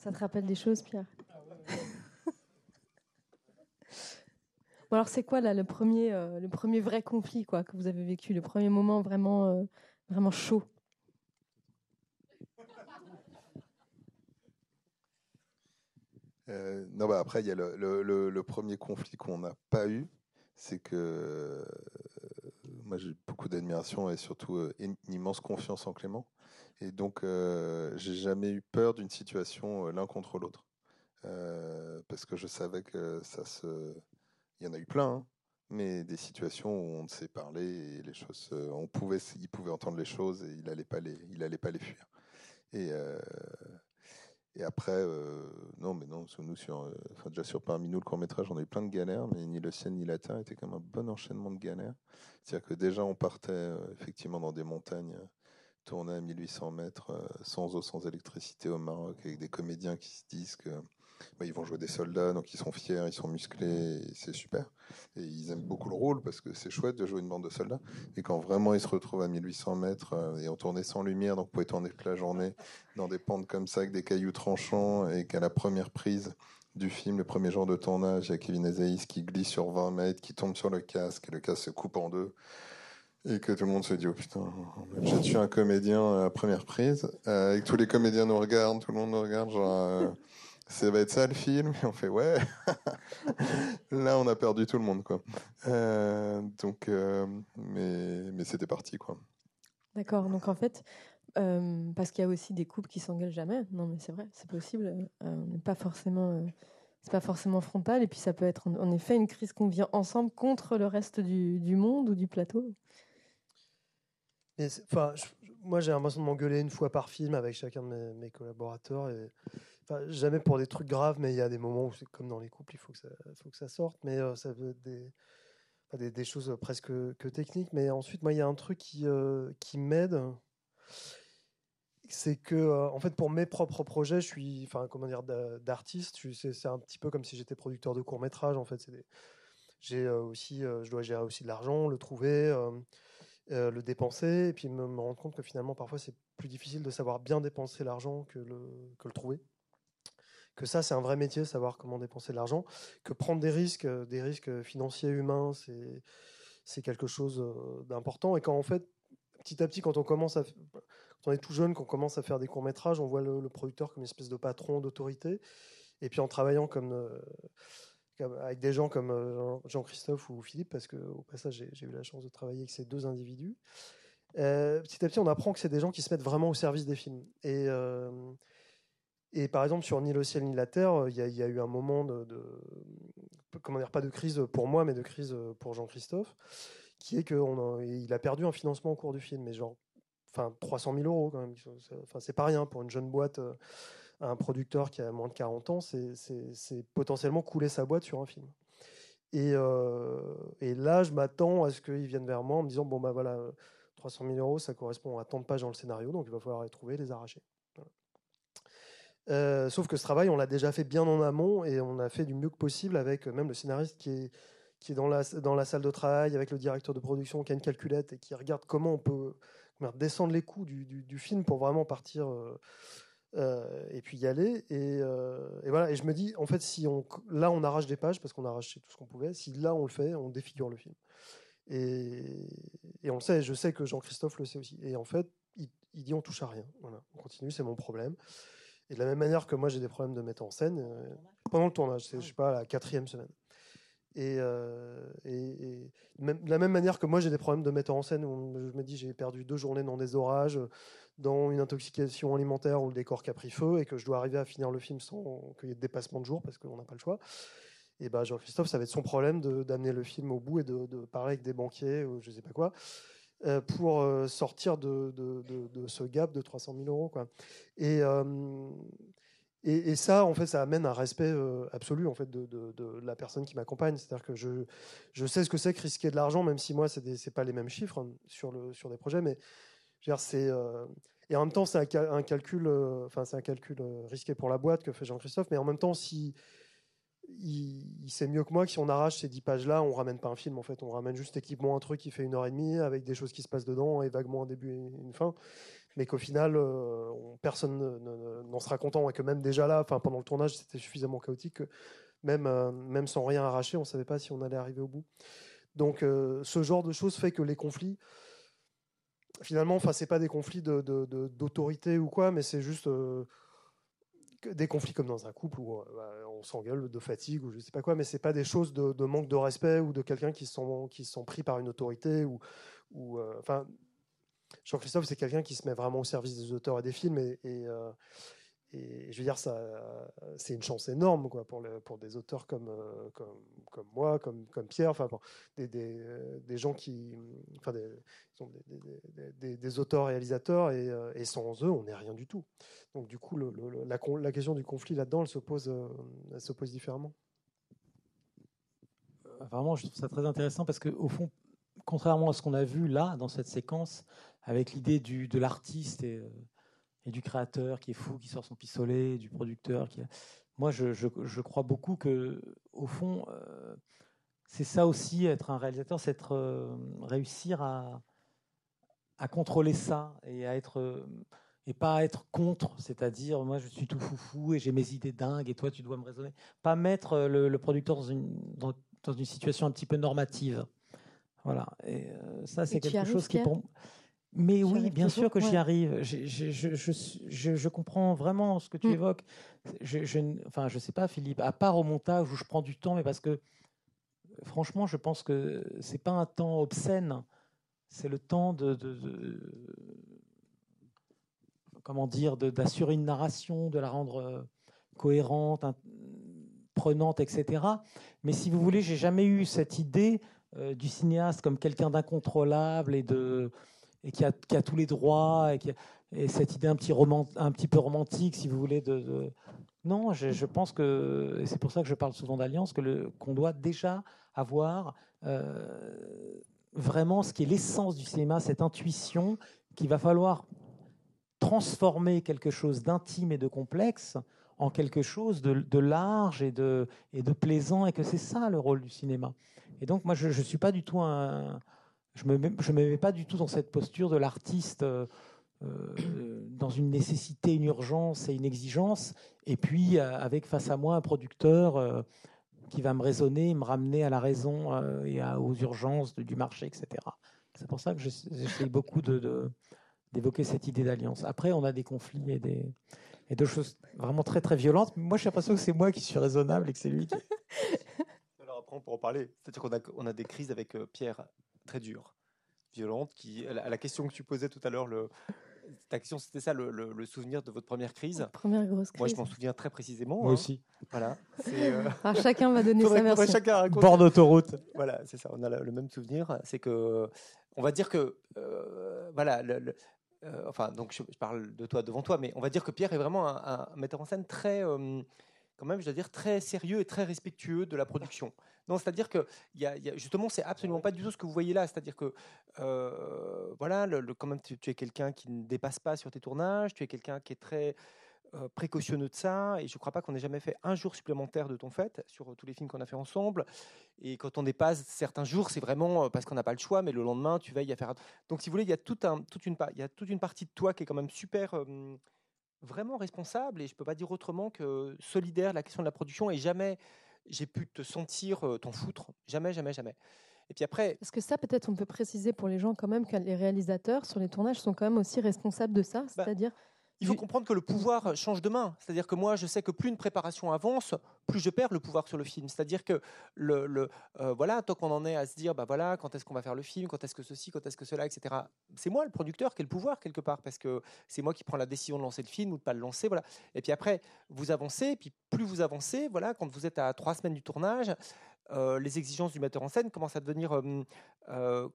Ça te rappelle des choses, Pierre bon, alors, c'est quoi là le premier, euh, le premier vrai conflit quoi que vous avez vécu, le premier moment vraiment, euh, vraiment chaud? Euh, Non, bah après, il y a le, le premier conflit qu'on n'a pas eu, c'est que j'ai beaucoup d'admiration et surtout une immense confiance en Clément. Et donc, euh, j'ai jamais eu peur d'une situation euh, l'un contre l'autre. Euh, parce que je savais que ça se. Il y en a eu plein, hein, mais des situations où on s'est parlé et les choses. on pouvait, il pouvait entendre les choses et il n'allait pas, les, pas les fuir. Et. Et après, non, mais non, nous, sur, enfin, déjà sur parmi nous, le court-métrage, on a eu plein de galères, mais ni le ciel ni la terre était comme un bon enchaînement de galères. C'est-à-dire que déjà, on partait effectivement dans des montagnes tourner à 1800 mètres euh, sans eau, sans électricité au Maroc, avec des comédiens qui se disent que bah, ils vont jouer des soldats, donc ils sont fiers, ils sont musclés, c'est super. Et ils aiment beaucoup le rôle parce que c'est chouette de jouer une bande de soldats. Et quand vraiment ils se retrouvent à 1800 mètres euh, et on tournait sans lumière, donc vous pouvez tourner toute la journée dans des pentes comme ça avec des cailloux tranchants et qu'à la première prise du film, le premier jour de tournage, il y a Kevin Azaïs qui glisse sur 20 mètres, qui tombe sur le casque et le casque se coupe en deux et que tout le monde se dit oh putain j'ai tué un comédien à première prise euh, et que tous les comédiens nous regardent tout le monde nous regarde genre euh, ça va être ça le film. Et on fait ouais. Là on a perdu tout le monde quoi. Euh, donc mais mais c'était parti quoi. D'accord. Donc en fait parce qu'il y a aussi des couples qui s'engueulent jamais. Non mais c'est vrai c'est possible. On n'est pas forcément c'est pas forcément frontal. Et puis ça peut être en effet une crise qu'on vient ensemble contre le reste du, du monde ou du plateau. Enfin, moi, j'ai l'impression de m'engueuler une fois par film avec chacun de mes, collaborateurs. Et, jamais pour des trucs graves, mais il y a des moments où c'est comme dans les couples, il faut que ça, sorte. Mais euh, ça veut des, des, choses presque que techniques. Mais ensuite, moi, il y a un truc qui, euh, m'aide. C'est que, euh, en fait, pour mes propres projets, je suis, enfin, comment dire, d'artiste. C'est un petit peu comme si j'étais producteur de court métrage. En fait, j'ai aussi, je dois gérer aussi de l'argent, le trouver. Le dépenser et puis me, rendre compte que finalement parfois c'est plus difficile de savoir bien dépenser l'argent que le trouver. Que ça c'est un vrai métier, savoir comment dépenser l'argent. Que prendre des risques, euh, des risques financiers, humains, c'est quelque chose euh, d'important. Et quand en fait petit à petit quand on commence quand on est tout jeune, qu'on commence à faire des courts métrages, on voit le, producteur comme une espèce de patron d'autorité. Et puis en travaillant comme avec des gens comme euh, Jean-Christophe ou Philippe, parce qu'au passage, j'ai eu la chance de travailler avec ces deux individus. Euh, petit à petit, on apprend que c'est des gens qui se mettent vraiment au service des films. Et, euh, et par exemple, sur Ni le ciel ni la terre, il y, a eu un moment de, comment dire, pas de crise pour moi, mais de crise pour Jean-Christophe, qui est qu'il a, a perdu un financement au cours du film, mais genre, enfin, 300 000 euros quand même. Enfin, c'est pas rien pour une jeune boîte un producteur qui a moins de 40 ans, c'est potentiellement couler sa boîte sur un film. Euh, et, là, je m'attends à ce qu'ils viennent vers moi en me disant bon, bah voilà, 300 000 euros, ça correspond à tant de pages dans le scénario, donc il va falloir les trouver, les arracher. Euh, sauf que ce travail, on l'a déjà fait bien en amont et on a fait du mieux que possible avec même le scénariste qui est, dans, la, salle de travail, avec le directeur de production qui a une calculette et qui regarde comment on peut descendre les coûts du, film pour vraiment partir. Euh, euh, et puis y aller. Euh, et, voilà. Et je me dis, en fait, si on, là, on arrache des pages parce qu'on a arraché tout ce qu'on pouvait. Si là, on le fait, on défigure le film. Et, on le sait. Je sais que Jean-Christophe le sait aussi. Et en fait, il, dit, on touche à rien. On continue, c'est mon problème. Et de la même manière que moi, j'ai des problèmes de mettre en scène euh, pendant le tournage. C'est, je sais pas, la quatrième semaine. Et, et, de la même manière que moi, j'ai des problèmes de mettre en scène où je me dis, j'ai perdu deux journées dans des orages dans une intoxication alimentaire où le décor qui a pris feu et que je dois arriver à finir le film sans qu'il y ait de dépassement de jour parce qu'on n'a pas le choix. Et ben Jean-Christophe, ça va être son problème d'amener le film au bout et de, parler avec des banquiers ou je sais pas quoi pour sortir de, de, ce gap de 300 000 euros. Quoi. Et, et, ça, en fait, ça amène un respect absolu en fait de, la personne qui m'accompagne. C'est-à-dire que je, je sais ce que c'est que risquer de l'argent, même si moi, c'est n'est pas les mêmes chiffres hein, sur, le, sur des projets, mais c'est et en même temps, c'est un, calcul, c'est un calcul risqué pour la boîte que fait Jean-Christophe, mais en même temps, si il, sait mieux que moi que si on arrache ces 10 pages-là, on ramène pas un film en fait, on ramène juste équipement un truc qui fait une heure et demie avec des choses qui se passent dedans et vaguement un début et une fin, mais qu'au final euh, personne n'en sera content et que même déjà là, enfin pendant le tournage, c'était suffisamment chaotique que même euh, sans rien arracher, on savait pas si on allait arriver au bout. Donc euh, ce genre de choses fait que les conflits finalement, enfin c'est pas des conflits d'autorité ou quoi, mais c'est juste des conflits comme dans un couple où euh, bah, on s'engueule de fatigue ou je sais pas quoi, mais c'est pas des choses de, manque de respect ou de quelqu'un qui sont qui sont pris par une autorité ou euh, enfin Jean-Christophe c'est quelqu'un qui se met vraiment au service des auteurs et des films et, euh, et je veux dire, ça, c'est une chance énorme quoi, pour, pour des auteurs comme, euh, comme, comme, moi, comme, comme Pierre, enfin, des, des, euh, des, gens qui. Enfin, des, sont des, des auteurs-réalisateurs, et, euh, et, sans eux, on n'est rien du tout. Donc, du coup, la, la, question du conflit là-dedans, elle, se pose, elle se pose différemment. Vraiment, je trouve ça très intéressant parce qu'au fond, contrairement à ce qu'on a vu là, dans cette séquence, avec l'idée de l'artiste et et du créateur qui est fou, qui sort son pistolet, du producteur. Qui... Moi, je, je, crois beaucoup que, au fond, euh, c'est ça aussi, être un réalisateur, c'est être, euh, réussir à, à contrôler ça et à être euh, et pas être contre, c'est-à-dire moi je suis tout foufou et j'ai mes idées dingues et toi tu dois me raisonner. Pas mettre le, producteur dans une, dans, une situation un petit peu normative. Voilà. Et ça c'est quelque chose qui pour mais oui, bien sûr que j'y arrive. Je, je, je, comprends vraiment ce que tu mm. évoques. Je, enfin, je sais pas, Philippe, à part au montage où je prends du temps, mais parce que franchement, je pense que c'est pas un temps obscène. C'est le temps de, comment dire, d'assurer une narration, de la rendre euh, cohérente, prenante, etc. Mais si vous voulez, j'ai jamais eu cette idée euh, du cinéaste comme quelqu'un d'incontrôlable et de et qui a, tous les droits et, cette idée un petit, peu romantique, si vous voulez, de, non, je, pense que et c'est pour ça que je parle souvent d'alliance, qu'on doit déjà avoir euh, vraiment ce qui est l'essence du cinéma, cette intuition qu'il va falloir transformer quelque chose d'intime et de complexe en quelque chose de, de, large et de, et de plaisant, et que c'est ça le rôle du cinéma. Et donc moi, je ne suis pas du tout un, je ne me, me, mets pas du tout dans cette posture de l'artiste euh, euh, dans une nécessité, une urgence et une exigence, et puis euh, avec face à moi un producteur qui va me raisonner, me ramener à la raison et aux urgences du marché, etc. C'est pour ça que j'essaie beaucoup de, d'évoquer cette idée d'alliance. Après, on a des conflits et des, et choses vraiment très très violentes. Moi, j'ai l'impression que c'est moi qui suis raisonnable et que c'est lui qui. Alors après, on peut en parler. C'est-à-dire qu'on a, on a des crises avec Pierre très dure, violente. Qui, à la question que tu posais tout à l'heure, le, ta question c'était ça, le, souvenir de votre première crise. Première grosse crise. Moi, je m'en souviens très précisément. Moi hein. aussi. Voilà. Euh... chacun va donner sa version. Chacun Bord d'autoroute. Voilà, c'est ça. On a le, même souvenir. C'est que, on va dire que, euh, voilà, le, euh, enfin, donc je, parle de toi devant toi, mais on va dire que Pierre est vraiment un, metteur en scène très, euh, quand même, je dois dire, très sérieux et très respectueux de la production. Non, c'est-à-dire que y a, y justement, c'est absolument pas du tout ce que vous voyez là. C'est-à-dire que, euh, voilà, quand même, tu, es quelqu'un qui ne dépasse pas sur tes tournages, tu es quelqu'un qui est très euh, précautionneux de ça, et je ne crois pas qu'on ait jamais fait un jour supplémentaire de ton fait sur tous les films qu'on a fait ensemble. Et quand on dépasse certains jours, c'est vraiment euh, parce qu'on n'a pas le choix, mais le lendemain, tu veilles à faire. Donc, si vous voulez, il y a toute une partie de toi qui est quand même super vraiment responsable et je peux pas dire autrement que solidaire la question de la production et jamais j'ai pu te sentir euh, t'en foutre. Jamais, jamais, jamais. Et puis après. Parce que ça, peut-être, on peut préciser pour les gens quand même que les réalisateurs sur les tournages sont quand même aussi responsables de ça, bah, c'est-à-dire il faut comprendre que le pouvoir change de main. C'est-à-dire que moi, je sais que plus une préparation avance, plus je perds le pouvoir sur le film. C'est-à-dire que le, le euh, voilà, tant qu'on en est à se dire, bah voilà, quand est-ce qu'on va faire le film, quand est-ce que ceci, quand est-ce que cela, etc. C'est moi le producteur qui ai le pouvoir quelque part parce que c'est moi qui prends la décision de lancer le film ou de pas le lancer, voilà. Et puis après, vous avancez, et puis plus vous avancez, voilà, quand vous êtes à trois semaines du tournage, euh, les exigences du metteur en scène commencent à devenir euh,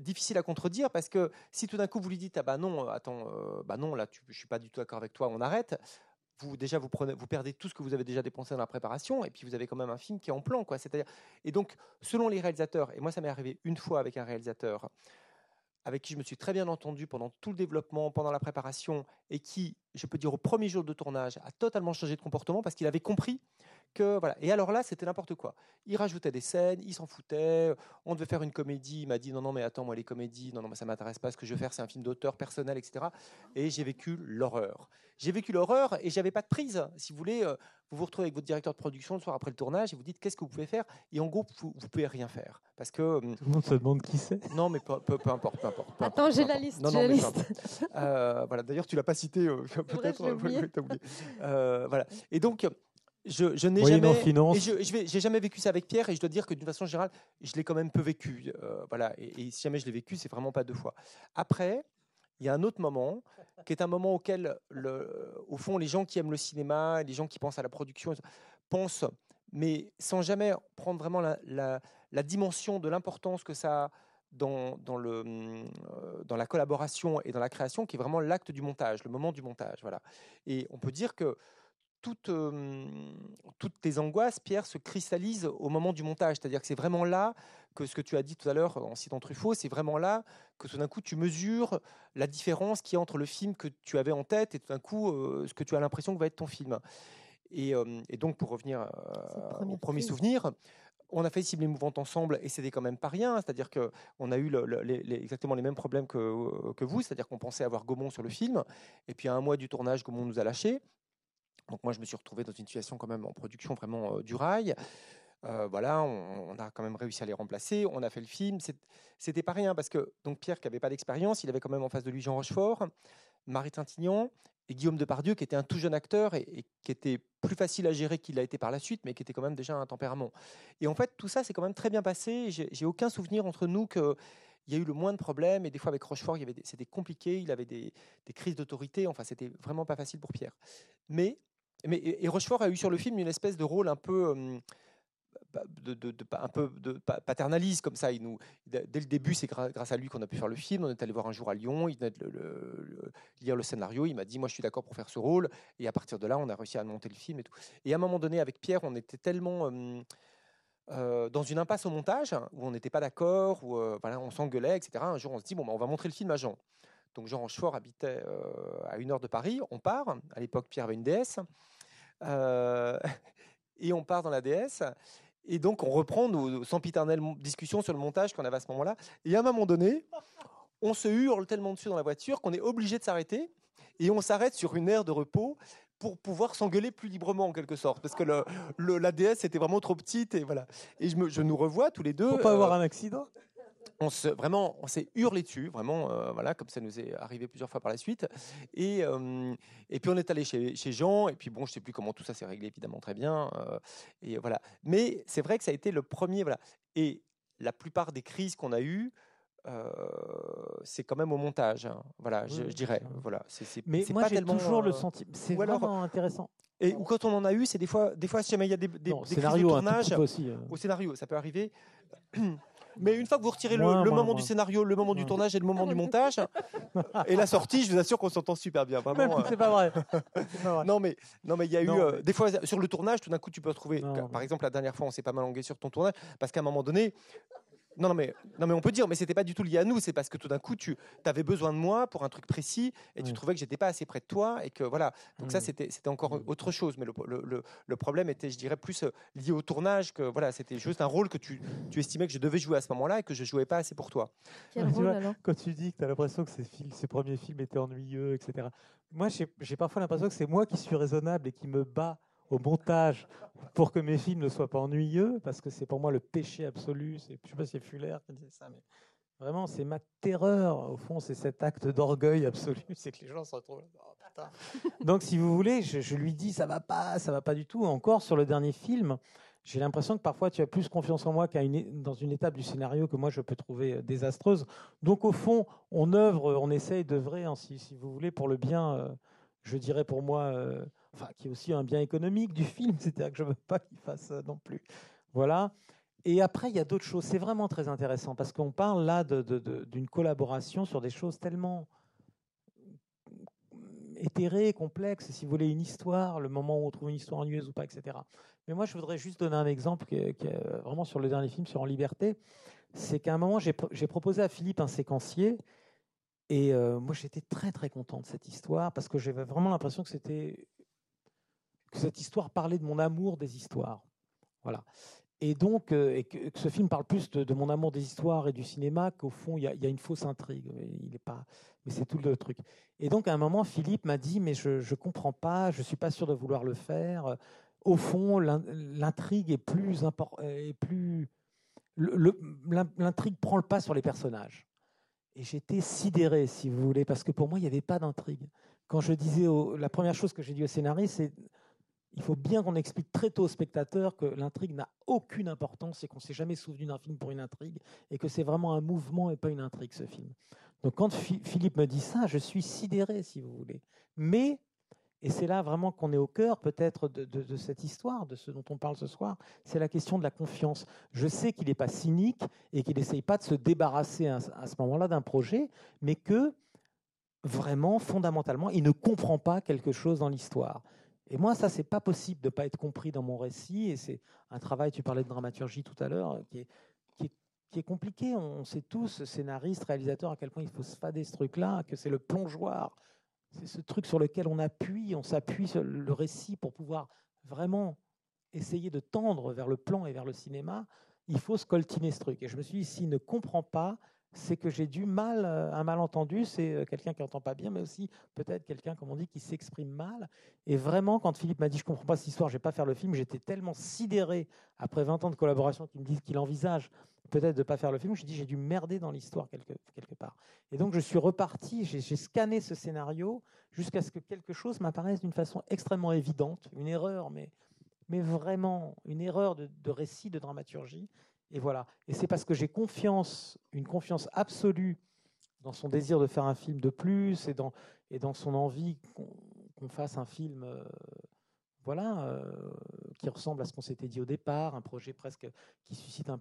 difficile à contredire parce que si tout d'un coup vous lui dites ah bah non attends bah non là tu, je suis pas du tout d'accord avec toi on arrête vous déjà vous prenez vous perdez tout ce que vous avez déjà dépensé dans la préparation et puis vous avez quand même un film qui est en plan quoi. C'est-à-dire et donc selon les réalisateurs et moi ça m'est arrivé une fois avec un réalisateur avec qui je me suis très bien entendu pendant tout le développement, pendant la préparation, et qui, je peux dire, au premier jour de tournage, a totalement changé de comportement parce qu'il avait compris voilà. Et alors là, c'était n'importe quoi. Il rajoutait des scènes, il s'en foutait. On devait faire une comédie. Il m'a dit non, non, mais attends, moi les comédies, non, non, mais ça m'intéresse pas. Ce que je veux faire, c'est un film d'auteur personnel, etc. Et j'ai vécu l'horreur. J'ai vécu l'horreur et j'avais pas de prise. Si vous voulez, euh, vous vous retrouvez avec votre directeur de production le soir après le tournage et vous dites qu'est-ce que vous pouvez faire? Et en gros, vous, vous pouvez rien faire parce que euh, tout le monde se demande qui c'est. Non, mais peu, peu, importe, peu importe. Attends, j'ai la liste. Non, non, mais euh, voilà. D'ailleurs, tu l'as pas cité. Peut-être. voilà. Et donc je, je n'ai jamais, et je, je j'ai jamais vécu ça avec Pierre, et je dois dire que d'une façon générale, je l'ai quand même peu vécu. Euh, voilà, et, si jamais je l'ai vécu, c'est vraiment pas deux fois. Après, il y a un autre moment qui est un moment auquel, le, au fond, les gens qui aiment le cinéma, les gens qui pensent à la production, pensent, mais sans jamais prendre vraiment la, la, dimension de l'importance que ça a dans, dans, le, euh, dans la collaboration et dans la création, qui est vraiment l'acte du montage, le moment du montage. Voilà. Et on peut dire que toutes, toutes tes angoisses, Pierre, se cristallisent au moment du montage. C'est-à-dire que c'est vraiment là que ce que tu as dit tout à l'heure en citant Truffaut, c'est vraiment là que tout d'un coup tu mesures la différence qui y a entre le film que tu avais en tête et tout d'un coup ce que tu as l'impression que va être ton film. Et, donc pour revenir au premier souvenir, on a fait Cible émouvante ensemble et c'était quand même pas rien. C'est-à-dire qu'on a eu exactement les mêmes problèmes que, que vous, c'est-à-dire qu'on pensait avoir Gaumont sur le film. Et puis à un mois du tournage, Gaumont nous a lâchés. Donc moi, je me suis retrouvé dans une situation quand même en production vraiment euh, du rail. Euh, voilà, on, a quand même réussi à les remplacer. On a fait le film. C'était pas rien parce que donc Pierre, qui avait pas d'expérience, il avait quand même en face de lui Jean Rochefort, Marie Trintignant et Guillaume Depardieu, qui était un tout jeune acteur et, qui était plus facile à gérer qu'il l'a été par la suite, mais qui était quand même déjà un tempérament. Et en fait, tout ça s'est quand même très bien passé. J'ai aucun souvenir entre nous que il y a eu le moins de problèmes et des fois avec Rochefort, c'était compliqué, il avait des, crises d'autorité, enfin c'était vraiment pas facile pour Pierre. Mais mais, et Rochefort a eu sur le film une espèce de rôle un peu. Un peu de paternaliste comme ça. Il nous, dès le début, c'est grâce à lui qu'on a pu faire le film. On est allé voir un jour à Lyon, il venait de le, lire le scénario, il m'a dit moi je suis d'accord pour faire ce rôle. Et à partir de là, on a réussi à monter le film et tout. Et à un moment donné, avec Pierre, on était tellement euh, dans une impasse au montage où on n'était pas d'accord, où euh, on s'engueulait, etc. Un jour, on se dit bon, bah, on va montrer le film à Jean. Donc Jean Rochefort habitait euh, à une heure de Paris. On part. À l'époque, Pierre avait une DS. Euh, et on part dans la DS. Et donc, on reprend nos sempiternelles discussions sur le montage qu'on avait à ce moment-là. Et à un moment donné, on se hurle tellement dessus dans la voiture qu'on est obligé de s'arrêter. Et on s'arrête sur une aire de repos pour pouvoir s'engueuler plus librement en quelque sorte parce que le, la DS était vraiment trop petite et voilà et je, me, je nous revois tous les deux pour pas avoir euh, un accident on se, vraiment, on s'est hurlé dessus, vraiment, euh, voilà, comme ça nous est arrivé plusieurs fois par la suite. Et, euh, et puis on est allé chez, chez, Jean, et puis bon, je sais plus comment tout ça s'est réglé, évidemment, très bien. Euh, et voilà. Mais c'est vrai que ça a été le premier, voilà. Et la plupart des crises qu'on a eues, c'est quand même au montage, hein. voilà, je, dirais, voilà. C'est, Mais moi, j'ai toujours le sentiment, c'est vraiment intéressant. Et ou quand on en a eu, c'est des fois, des fois, si jamais il y a des, des, des scénario, de tournage, aussi, au scénario, ça peut arriver. Mais une fois que vous retirez le, moment du scénario, le moment du tournage et le moment du montage, et la sortie, je vous assure qu'on s'entend super bien. Vraiment. Euh. C'est pas vrai. non mais non mais il y a eu euh, des fois sur le tournage, tout d'un coup tu peux retrouver. Par exemple, la dernière fois, on s'est pas mal engueulé sur ton tournage parce qu'à un moment donné, non, non, mais, non, mais on peut dire, mais c'était pas du tout lié à nous. C'est parce que tout d'un coup, tu avais besoin de moi pour un truc précis et tu trouvais que j'étais pas assez près de toi et que voilà. Donc ça, c'était c'était encore mmh. autre chose. Mais le, le, le, problème était, je dirais, plus euh, lié au tournage que voilà, c'était juste un rôle que tu, tu estimais que je devais jouer à ce moment-là et que je jouais pas assez pour toi. Quand tu dis que tu as l'impression que ces, ces premiers films étaient ennuyeux, etc. Moi, j'ai parfois l'impression que c'est moi qui suis raisonnable et qui me bats au montage pour que mes films ne soient pas ennuyeux, parce que c'est pour moi le péché absolu. Je ne sais pas si c'est Fuller qui disait ça, mais vraiment, c'est ma terreur. Au fond, c'est cet acte d'orgueil absolu. C'est que les gens se retrouvent. Oh, Donc, si vous voulez, je, lui dis ça va pas, ça va pas du tout. Encore sur le dernier film, j'ai l'impression que parfois tu as plus confiance en moi qu'à une, dans une étape du scénario que moi je peux trouver euh, désastreuse. Donc, au fond, on œuvre, on essaye d'œuvrer, hein, si, vous voulez, pour le bien, euh, je dirais pour moi. Euh, enfin, qui est aussi un bien économique du film, c'est-à-dire que je ne veux pas qu'il fasse euh, non plus. Voilà. Et après, il y a d'autres choses. C'est vraiment très intéressant parce qu'on parle là d'une collaboration sur des choses tellement éthérées, complexes, si vous voulez, une histoire, le moment où on trouve une histoire ennuyeuse ou pas, etc. Mais moi, je voudrais juste donner un exemple qui est, euh, vraiment sur le dernier film, sur En Liberté. C'est qu'à un moment, j'ai, proposé à Philippe un séquencier. Et euh, moi, j'étais très, très content de cette histoire parce que j'avais vraiment l'impression que c'était que cette histoire parlait de mon amour des histoires. Voilà. Et donc, euh, que, ce film parle plus de, mon amour des histoires et du cinéma qu'au fond, il y, a une fausse intrigue. Il est pas, mais c'est tout le truc. Et donc, à un moment, Philippe m'a dit, mais je ne comprends pas, je ne suis pas sûr de vouloir le faire. Au fond, l'intrigue est plus importante, plus l'intrigue prend le pas sur les personnages. Et j'étais sidéré, si vous voulez, parce que pour moi, il n'y avait pas d'intrigue. Quand je disais, la première chose que j'ai dit au scénariste, c'est il faut bien qu'on explique très tôt aux spectateurs que l'intrigue n'a aucune importance et qu'on ne s'est jamais souvenu d'un film pour une intrigue et que c'est vraiment un mouvement et pas une intrigue ce film. Donc quand Philippe me dit ça, je suis sidéré si vous voulez. Mais, et c'est là vraiment qu'on est au cœur peut-être de, cette histoire, de ce dont on parle ce soir, c'est la question de la confiance. Je sais qu'il n'est pas cynique et qu'il n'essaye pas de se débarrasser à ce moment-là d'un projet, mais que vraiment, fondamentalement, il ne comprend pas quelque chose dans l'histoire. Et moi, ça, c'est pas possible de pas être compris dans mon récit. Et c'est un travail, tu parlais de dramaturgie tout à l'heure, qui est, qui est, compliqué. On sait tous, scénaristes, réalisateurs, à quel point il faut se fader ce truc-là, que c'est le plongeoir. C'est ce truc sur lequel on appuie, on s'appuie sur le récit pour pouvoir vraiment essayer de tendre vers le plan et vers le cinéma. Il faut se coltiner ce truc. Et je me suis dit, s'il ne comprend pas, c'est que j'ai du mal, euh, un malentendu, c'est euh, quelqu'un qui n'entend pas bien, mais aussi peut-être quelqu'un, comme on dit, qui s'exprime mal. Et vraiment, quand Philippe m'a dit, je comprends pas cette histoire, je vais pas faire le film, j'étais tellement sidéré après 20 ans de collaboration qu'il me dise qu'il envisage peut-être de ne pas faire le film, j'ai dit, j'ai dû merder dans l'histoire quelque, quelque part. Et donc, je suis reparti, j'ai scanné ce scénario jusqu'à ce que quelque chose m'apparaisse d'une façon extrêmement évidente, une erreur, mais mais vraiment une erreur de, récit, de dramaturgie, et voilà. Et c'est parce que j'ai confiance, une confiance absolue dans son désir de faire un film de plus et dans, et dans son envie qu'on fasse un film euh, voilà, euh, qui ressemble à ce qu'on s'était dit au départ, un projet presque qui suscite, un,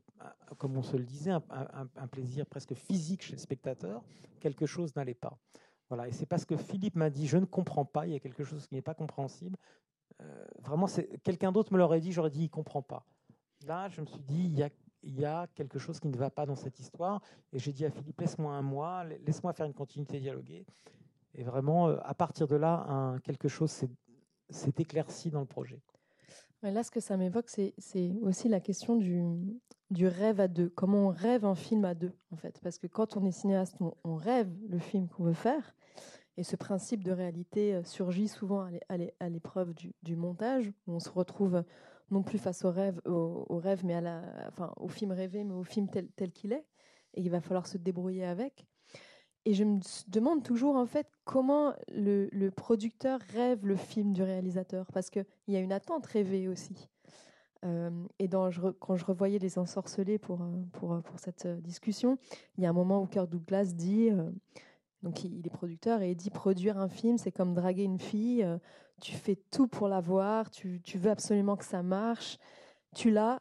comme on se le disait, un, plaisir presque physique chez le spectateur, quelque chose n'allait pas. Voilà, et c'est parce que Philippe m'a dit, je ne comprends pas, il y a quelque chose qui n'est pas compréhensible. Euh, vraiment, quelqu'un d'autre me l'aurait dit, j'aurais dit, il ne comprend pas. Là, je me suis dit, il y a il y a quelque chose qui ne va pas dans cette histoire. Et j'ai dit à Philippe, laisse-moi un mois, laisse-moi faire une continuité dialoguée. Et vraiment, euh, à partir de là, quelque chose s'est éclairci dans le projet. Mais là, ce que ça m'évoque, c'est aussi la question du, du rêve à deux. Comment on rêve un film à deux, en fait. Parce que quand on est cinéaste, on, rêve le film qu'on veut faire. Et ce principe de réalité euh, surgit souvent à l'épreuve du, du, montage, où on se retrouve non plus face au rêve, au, mais à la, enfin, au film rêvé, mais au film tel, tel qu'il est. Et il va falloir se débrouiller avec. Et je me demande toujours en fait comment le, producteur rêve le film du réalisateur, parce qu'il y a une attente rêvée aussi. Euh, et quand je revoyais Les Ensorcelés pour, euh, pour, euh, pour cette discussion, il y a un moment où Kirk Douglas dit, donc il, est producteur, et il dit produire un film, c'est comme draguer une fille, tu fais tout pour l'avoir, tu, veux absolument que ça marche, tu l'as,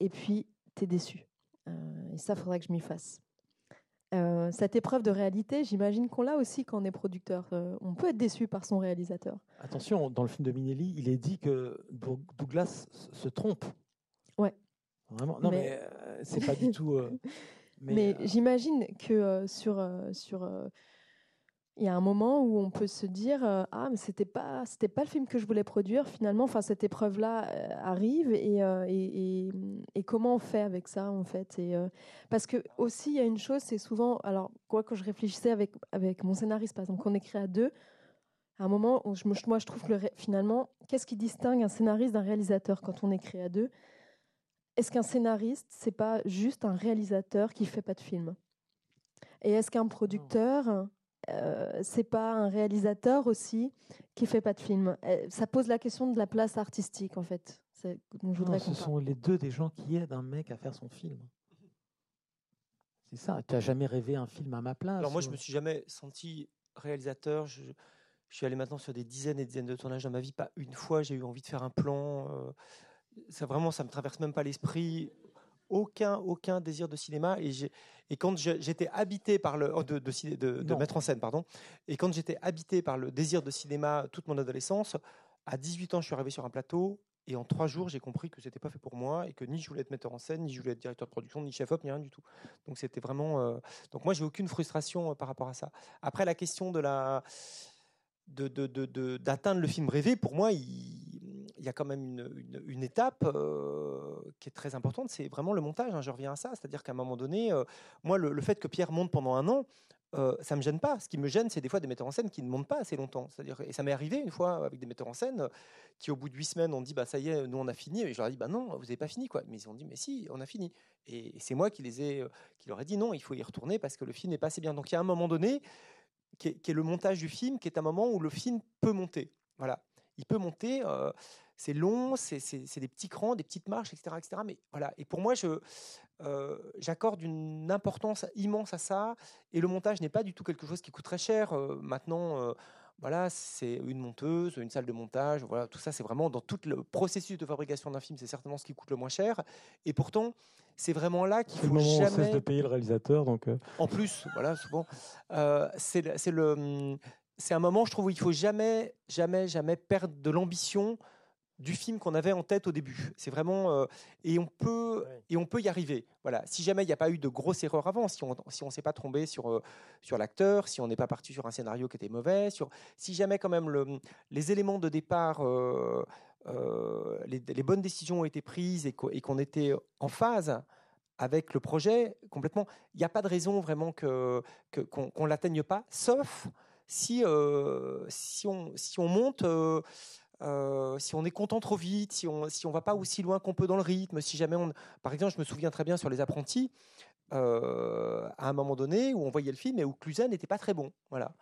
et puis tu es déçu. Euh, et ça, faudrait que je m'y fasse. Euh, cette épreuve de réalité, j'imagine qu'on l'a aussi quand on est producteur. Euh, on peut être déçu par son réalisateur. Attention, dans le film de Minelli, il est dit que Douglas se trompe. Ouais. Vraiment. Non, mais, mais c'est pas du tout. mais, mais j'imagine que sur, sur il y a un moment où on peut se dire euh, ah mais c'était pas c'était pas le film que je voulais produire finalement enfin cette épreuve là euh, arrive euh, et, et, comment on fait avec ça en fait? Et parce que aussi il y a une chose c'est souvent alors quoi que je réfléchissais avec avec mon scénariste par exemple qu'on écrit à deux à un moment où moi je trouve que finalement qu'est-ce qui distingue un scénariste d'un réalisateur quand on écrit à deux? Est-ce qu'un scénariste c'est pas juste un réalisateur qui fait pas de film? Et est-ce qu'un ah. producteur euh, c'est pas un réalisateur aussi qui fait pas de film Euh, Ça pose la question de la place artistique, en fait. Dont je Non, ce sont les deux des gens qui aident un mec à faire son film. C'est ça. Tu n'as jamais rêvé un film à ma place Alors moi, je ou- me suis jamais senti réalisateur. Je, je suis allé maintenant sur des dizaines et dizaines de tournages dans ma vie. Pas une fois, j'ai eu envie de faire un plan. euh, ça vraiment, ça me traverse même pas l'esprit. Aucun, aucun désir de cinéma. Et, j'ai- et quand j'étais habité par le de, de, ciné- de- de Non. mettre en scène, pardon. Et quand j'étais habité par le désir de cinéma toute mon adolescence, à 18 ans, je suis arrivé sur un plateau. Et en trois jours, j'ai compris que c'était pas fait pour moi et que ni je voulais être metteur en scène, ni je voulais être directeur de production, ni chef-op, ni rien du tout. Donc c'était vraiment. euh, Donc moi, j'ai aucune frustration euh, par rapport à ça. Après, la question de la de, de- de- de- d'atteindre le film rêvé, pour moi, il, il y a quand même une, étape euh, qui est très importante, c'est vraiment le montage. hein, je reviens à ça, c'est-à-dire qu'à un moment donné, euh, moi, le, fait que Pierre monte pendant un an, euh, ça me gêne pas. Ce qui me gêne, c'est des fois des metteurs en scène qui ne montent pas assez longtemps. C'est-à-dire, et ça m'est arrivé une fois avec des metteurs en scène qui, au bout de huit semaines, ont dit bah ça y est, nous on a fini. Et je leur ai dit bah non, vous n'avez pas fini quoi. Mais ils ont dit mais si, on a fini. Et, c'est moi qui les ai, euh, qui leur ai dit non, il faut y retourner parce que le film n'est pas assez bien. Donc il y a un moment donné qui est, le montage du film, qui est un moment où le film peut monter. Voilà, il peut monter. C'est long, c'est des petits crans, des petites marches, etc., etc. Mais voilà. Et pour moi, je euh, j'accorde une importance immense à ça. Et le montage n'est pas du tout quelque chose qui coûte très cher. Euh, maintenant, euh, voilà, c'est une monteuse, une salle de montage. Voilà, tout ça, c'est vraiment dans tout le processus de fabrication d'un film, c'est certainement ce qui coûte le moins cher. Et pourtant, c'est vraiment là qu'il C'est le faut moment où on jamais. cesse de payer le réalisateur. Donc, En plus, voilà, souvent, euh, c'est le- hum, c'est un moment, je trouve, où il faut jamais, jamais, jamais perdre de l'ambition du film qu'on avait en tête au début. C'est vraiment euh, et on peut et on peut y arriver. Voilà. Si jamais il n'y a pas eu de grosses erreurs avant, si on si on s'est pas trompé sur euh, sur l'acteur, si on n'est pas parti sur un scénario qui était mauvais, sur si jamais quand même le, les éléments de départ, euh, les, les bonnes décisions ont été prises et qu'o- et qu'on était en phase avec le projet complètement. Il n'y a pas de raison vraiment que qu'on qu'on l'atteigne pas, sauf si si on si on monte. Euh, si on est content trop vite, si on si on va pas aussi loin qu'on peut dans le rythme, si jamais on, par exemple, je me souviens très bien sur les apprentis, euh, à un moment donné où on voyait le film et où Cluzet n'était pas très bon, voilà.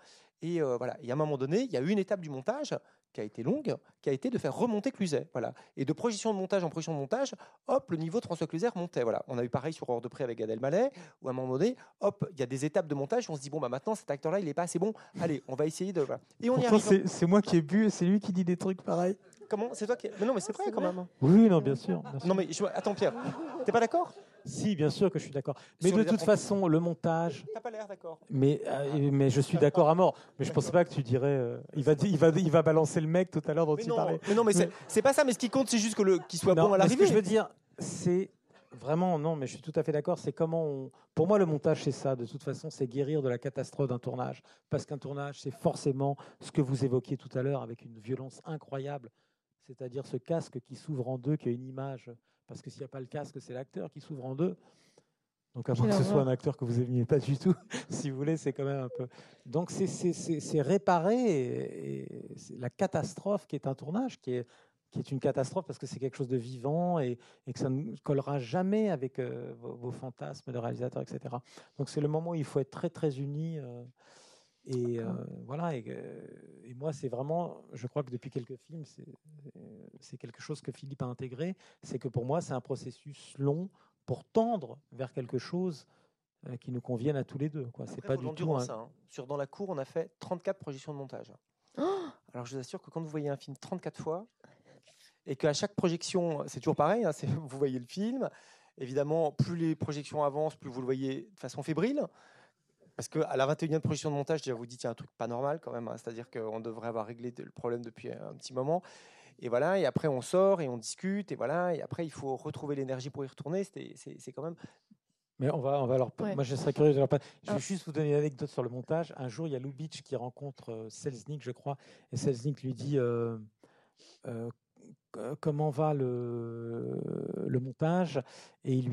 Et euh, voilà. Et à un moment donné, il y a eu une étape du montage qui a été longue, qui a été de faire remonter Cluzet, voilà. Et de projection de montage en projection de montage, hop, le niveau de François Cluzet remontait, voilà. On a eu pareil sur Hors de près avec Gad Elmaleh, où à un moment donné, hop, il y a des étapes de montage, où on se dit bon bah maintenant cet acteur-là, il est pas assez bon, allez, on va essayer de, voilà. Et on y arrive. c'est c'est moi qui ai bu et c'est lui qui dit des trucs pareils. Comment? C'est toi qui. Mais non, mais c'est vrai C'est quand vrai. même. Oui, non, bien sûr. bien sûr. Non mais je... attends Pierre, t'es pas d'accord? Si, bien sûr que je suis d'accord. Mais Sur de les toute apprentis. façon, le montage. T'as pas l'air d'accord. Mais, euh, mais je suis d'accord à mort. Mais je pensais pas que tu dirais. euh, il, va, di- il, va, il va balancer le mec tout à l'heure dont Mais il non, parlait. mais non, mais c'est c'est pas ça. Mais ce qui compte, c'est juste que le qu'il soit Non, bon à mais ce que je veux dire, c'est vraiment non, mais je suis tout à fait d'accord. C'est comment on. Pour moi, le montage, c'est ça. De toute façon, c'est guérir de la catastrophe d'un tournage, parce qu'un tournage, c'est forcément ce que vous évoquiez tout à l'heure avec une violence incroyable, c'est-à-dire ce casque qui s'ouvre en deux, qui a une image. Parce que s'il n'y a pas le casque, c'est l'acteur qui s'ouvre en deux. Donc, à moins que ce soit un acteur que vous aimiez pas du tout, si vous voulez, c'est quand même un peu. Donc, c'est- réparer et, et la catastrophe qui est un tournage, qui est, qui est une catastrophe parce que c'est quelque chose de vivant et, et que ça ne collera jamais avec euh, vos, vos fantasmes de réalisateur, etc. Donc, c'est le moment où il faut être très, très unis. euh, et euh, voilà. Et, euh, et moi, c'est vraiment, je crois que depuis quelques films, c'est quelque chose que Philippe a intégré. C'est que pour moi, c'est un processus long pour tendre vers quelque chose euh, qui nous convienne à tous les deux. C'est pas du tout. un- hein. Sur dans la cour, on a fait 34 projections de montage. Alors je vous assure que quand vous voyez un film 34 fois et qu'à chaque projection, c'est toujours pareil, hein, vous voyez le film. Évidemment, plus les projections avancent, plus vous le voyez de façon fébrile. Parce qu'à la 21e projection de montage, déjà vous dites il y a un truc pas normal quand même. hein. C'est-à-dire qu'on devrait avoir réglé le problème depuis un petit moment. Et voilà, et après on sort et on discute, et voilà, et après il faut retrouver l'énergie pour y retourner. C'était- C'est quand même. Mais on va, on va leur. Ouais. Moi, je serais curieux de leur. Je vais Ah. juste vous donner une anecdote sur le montage. Un jour, il y a Lubitsch qui rencontre euh, Selznick, je crois, et Selznick lui dit euh, euh, comment va le, le montage, et il lui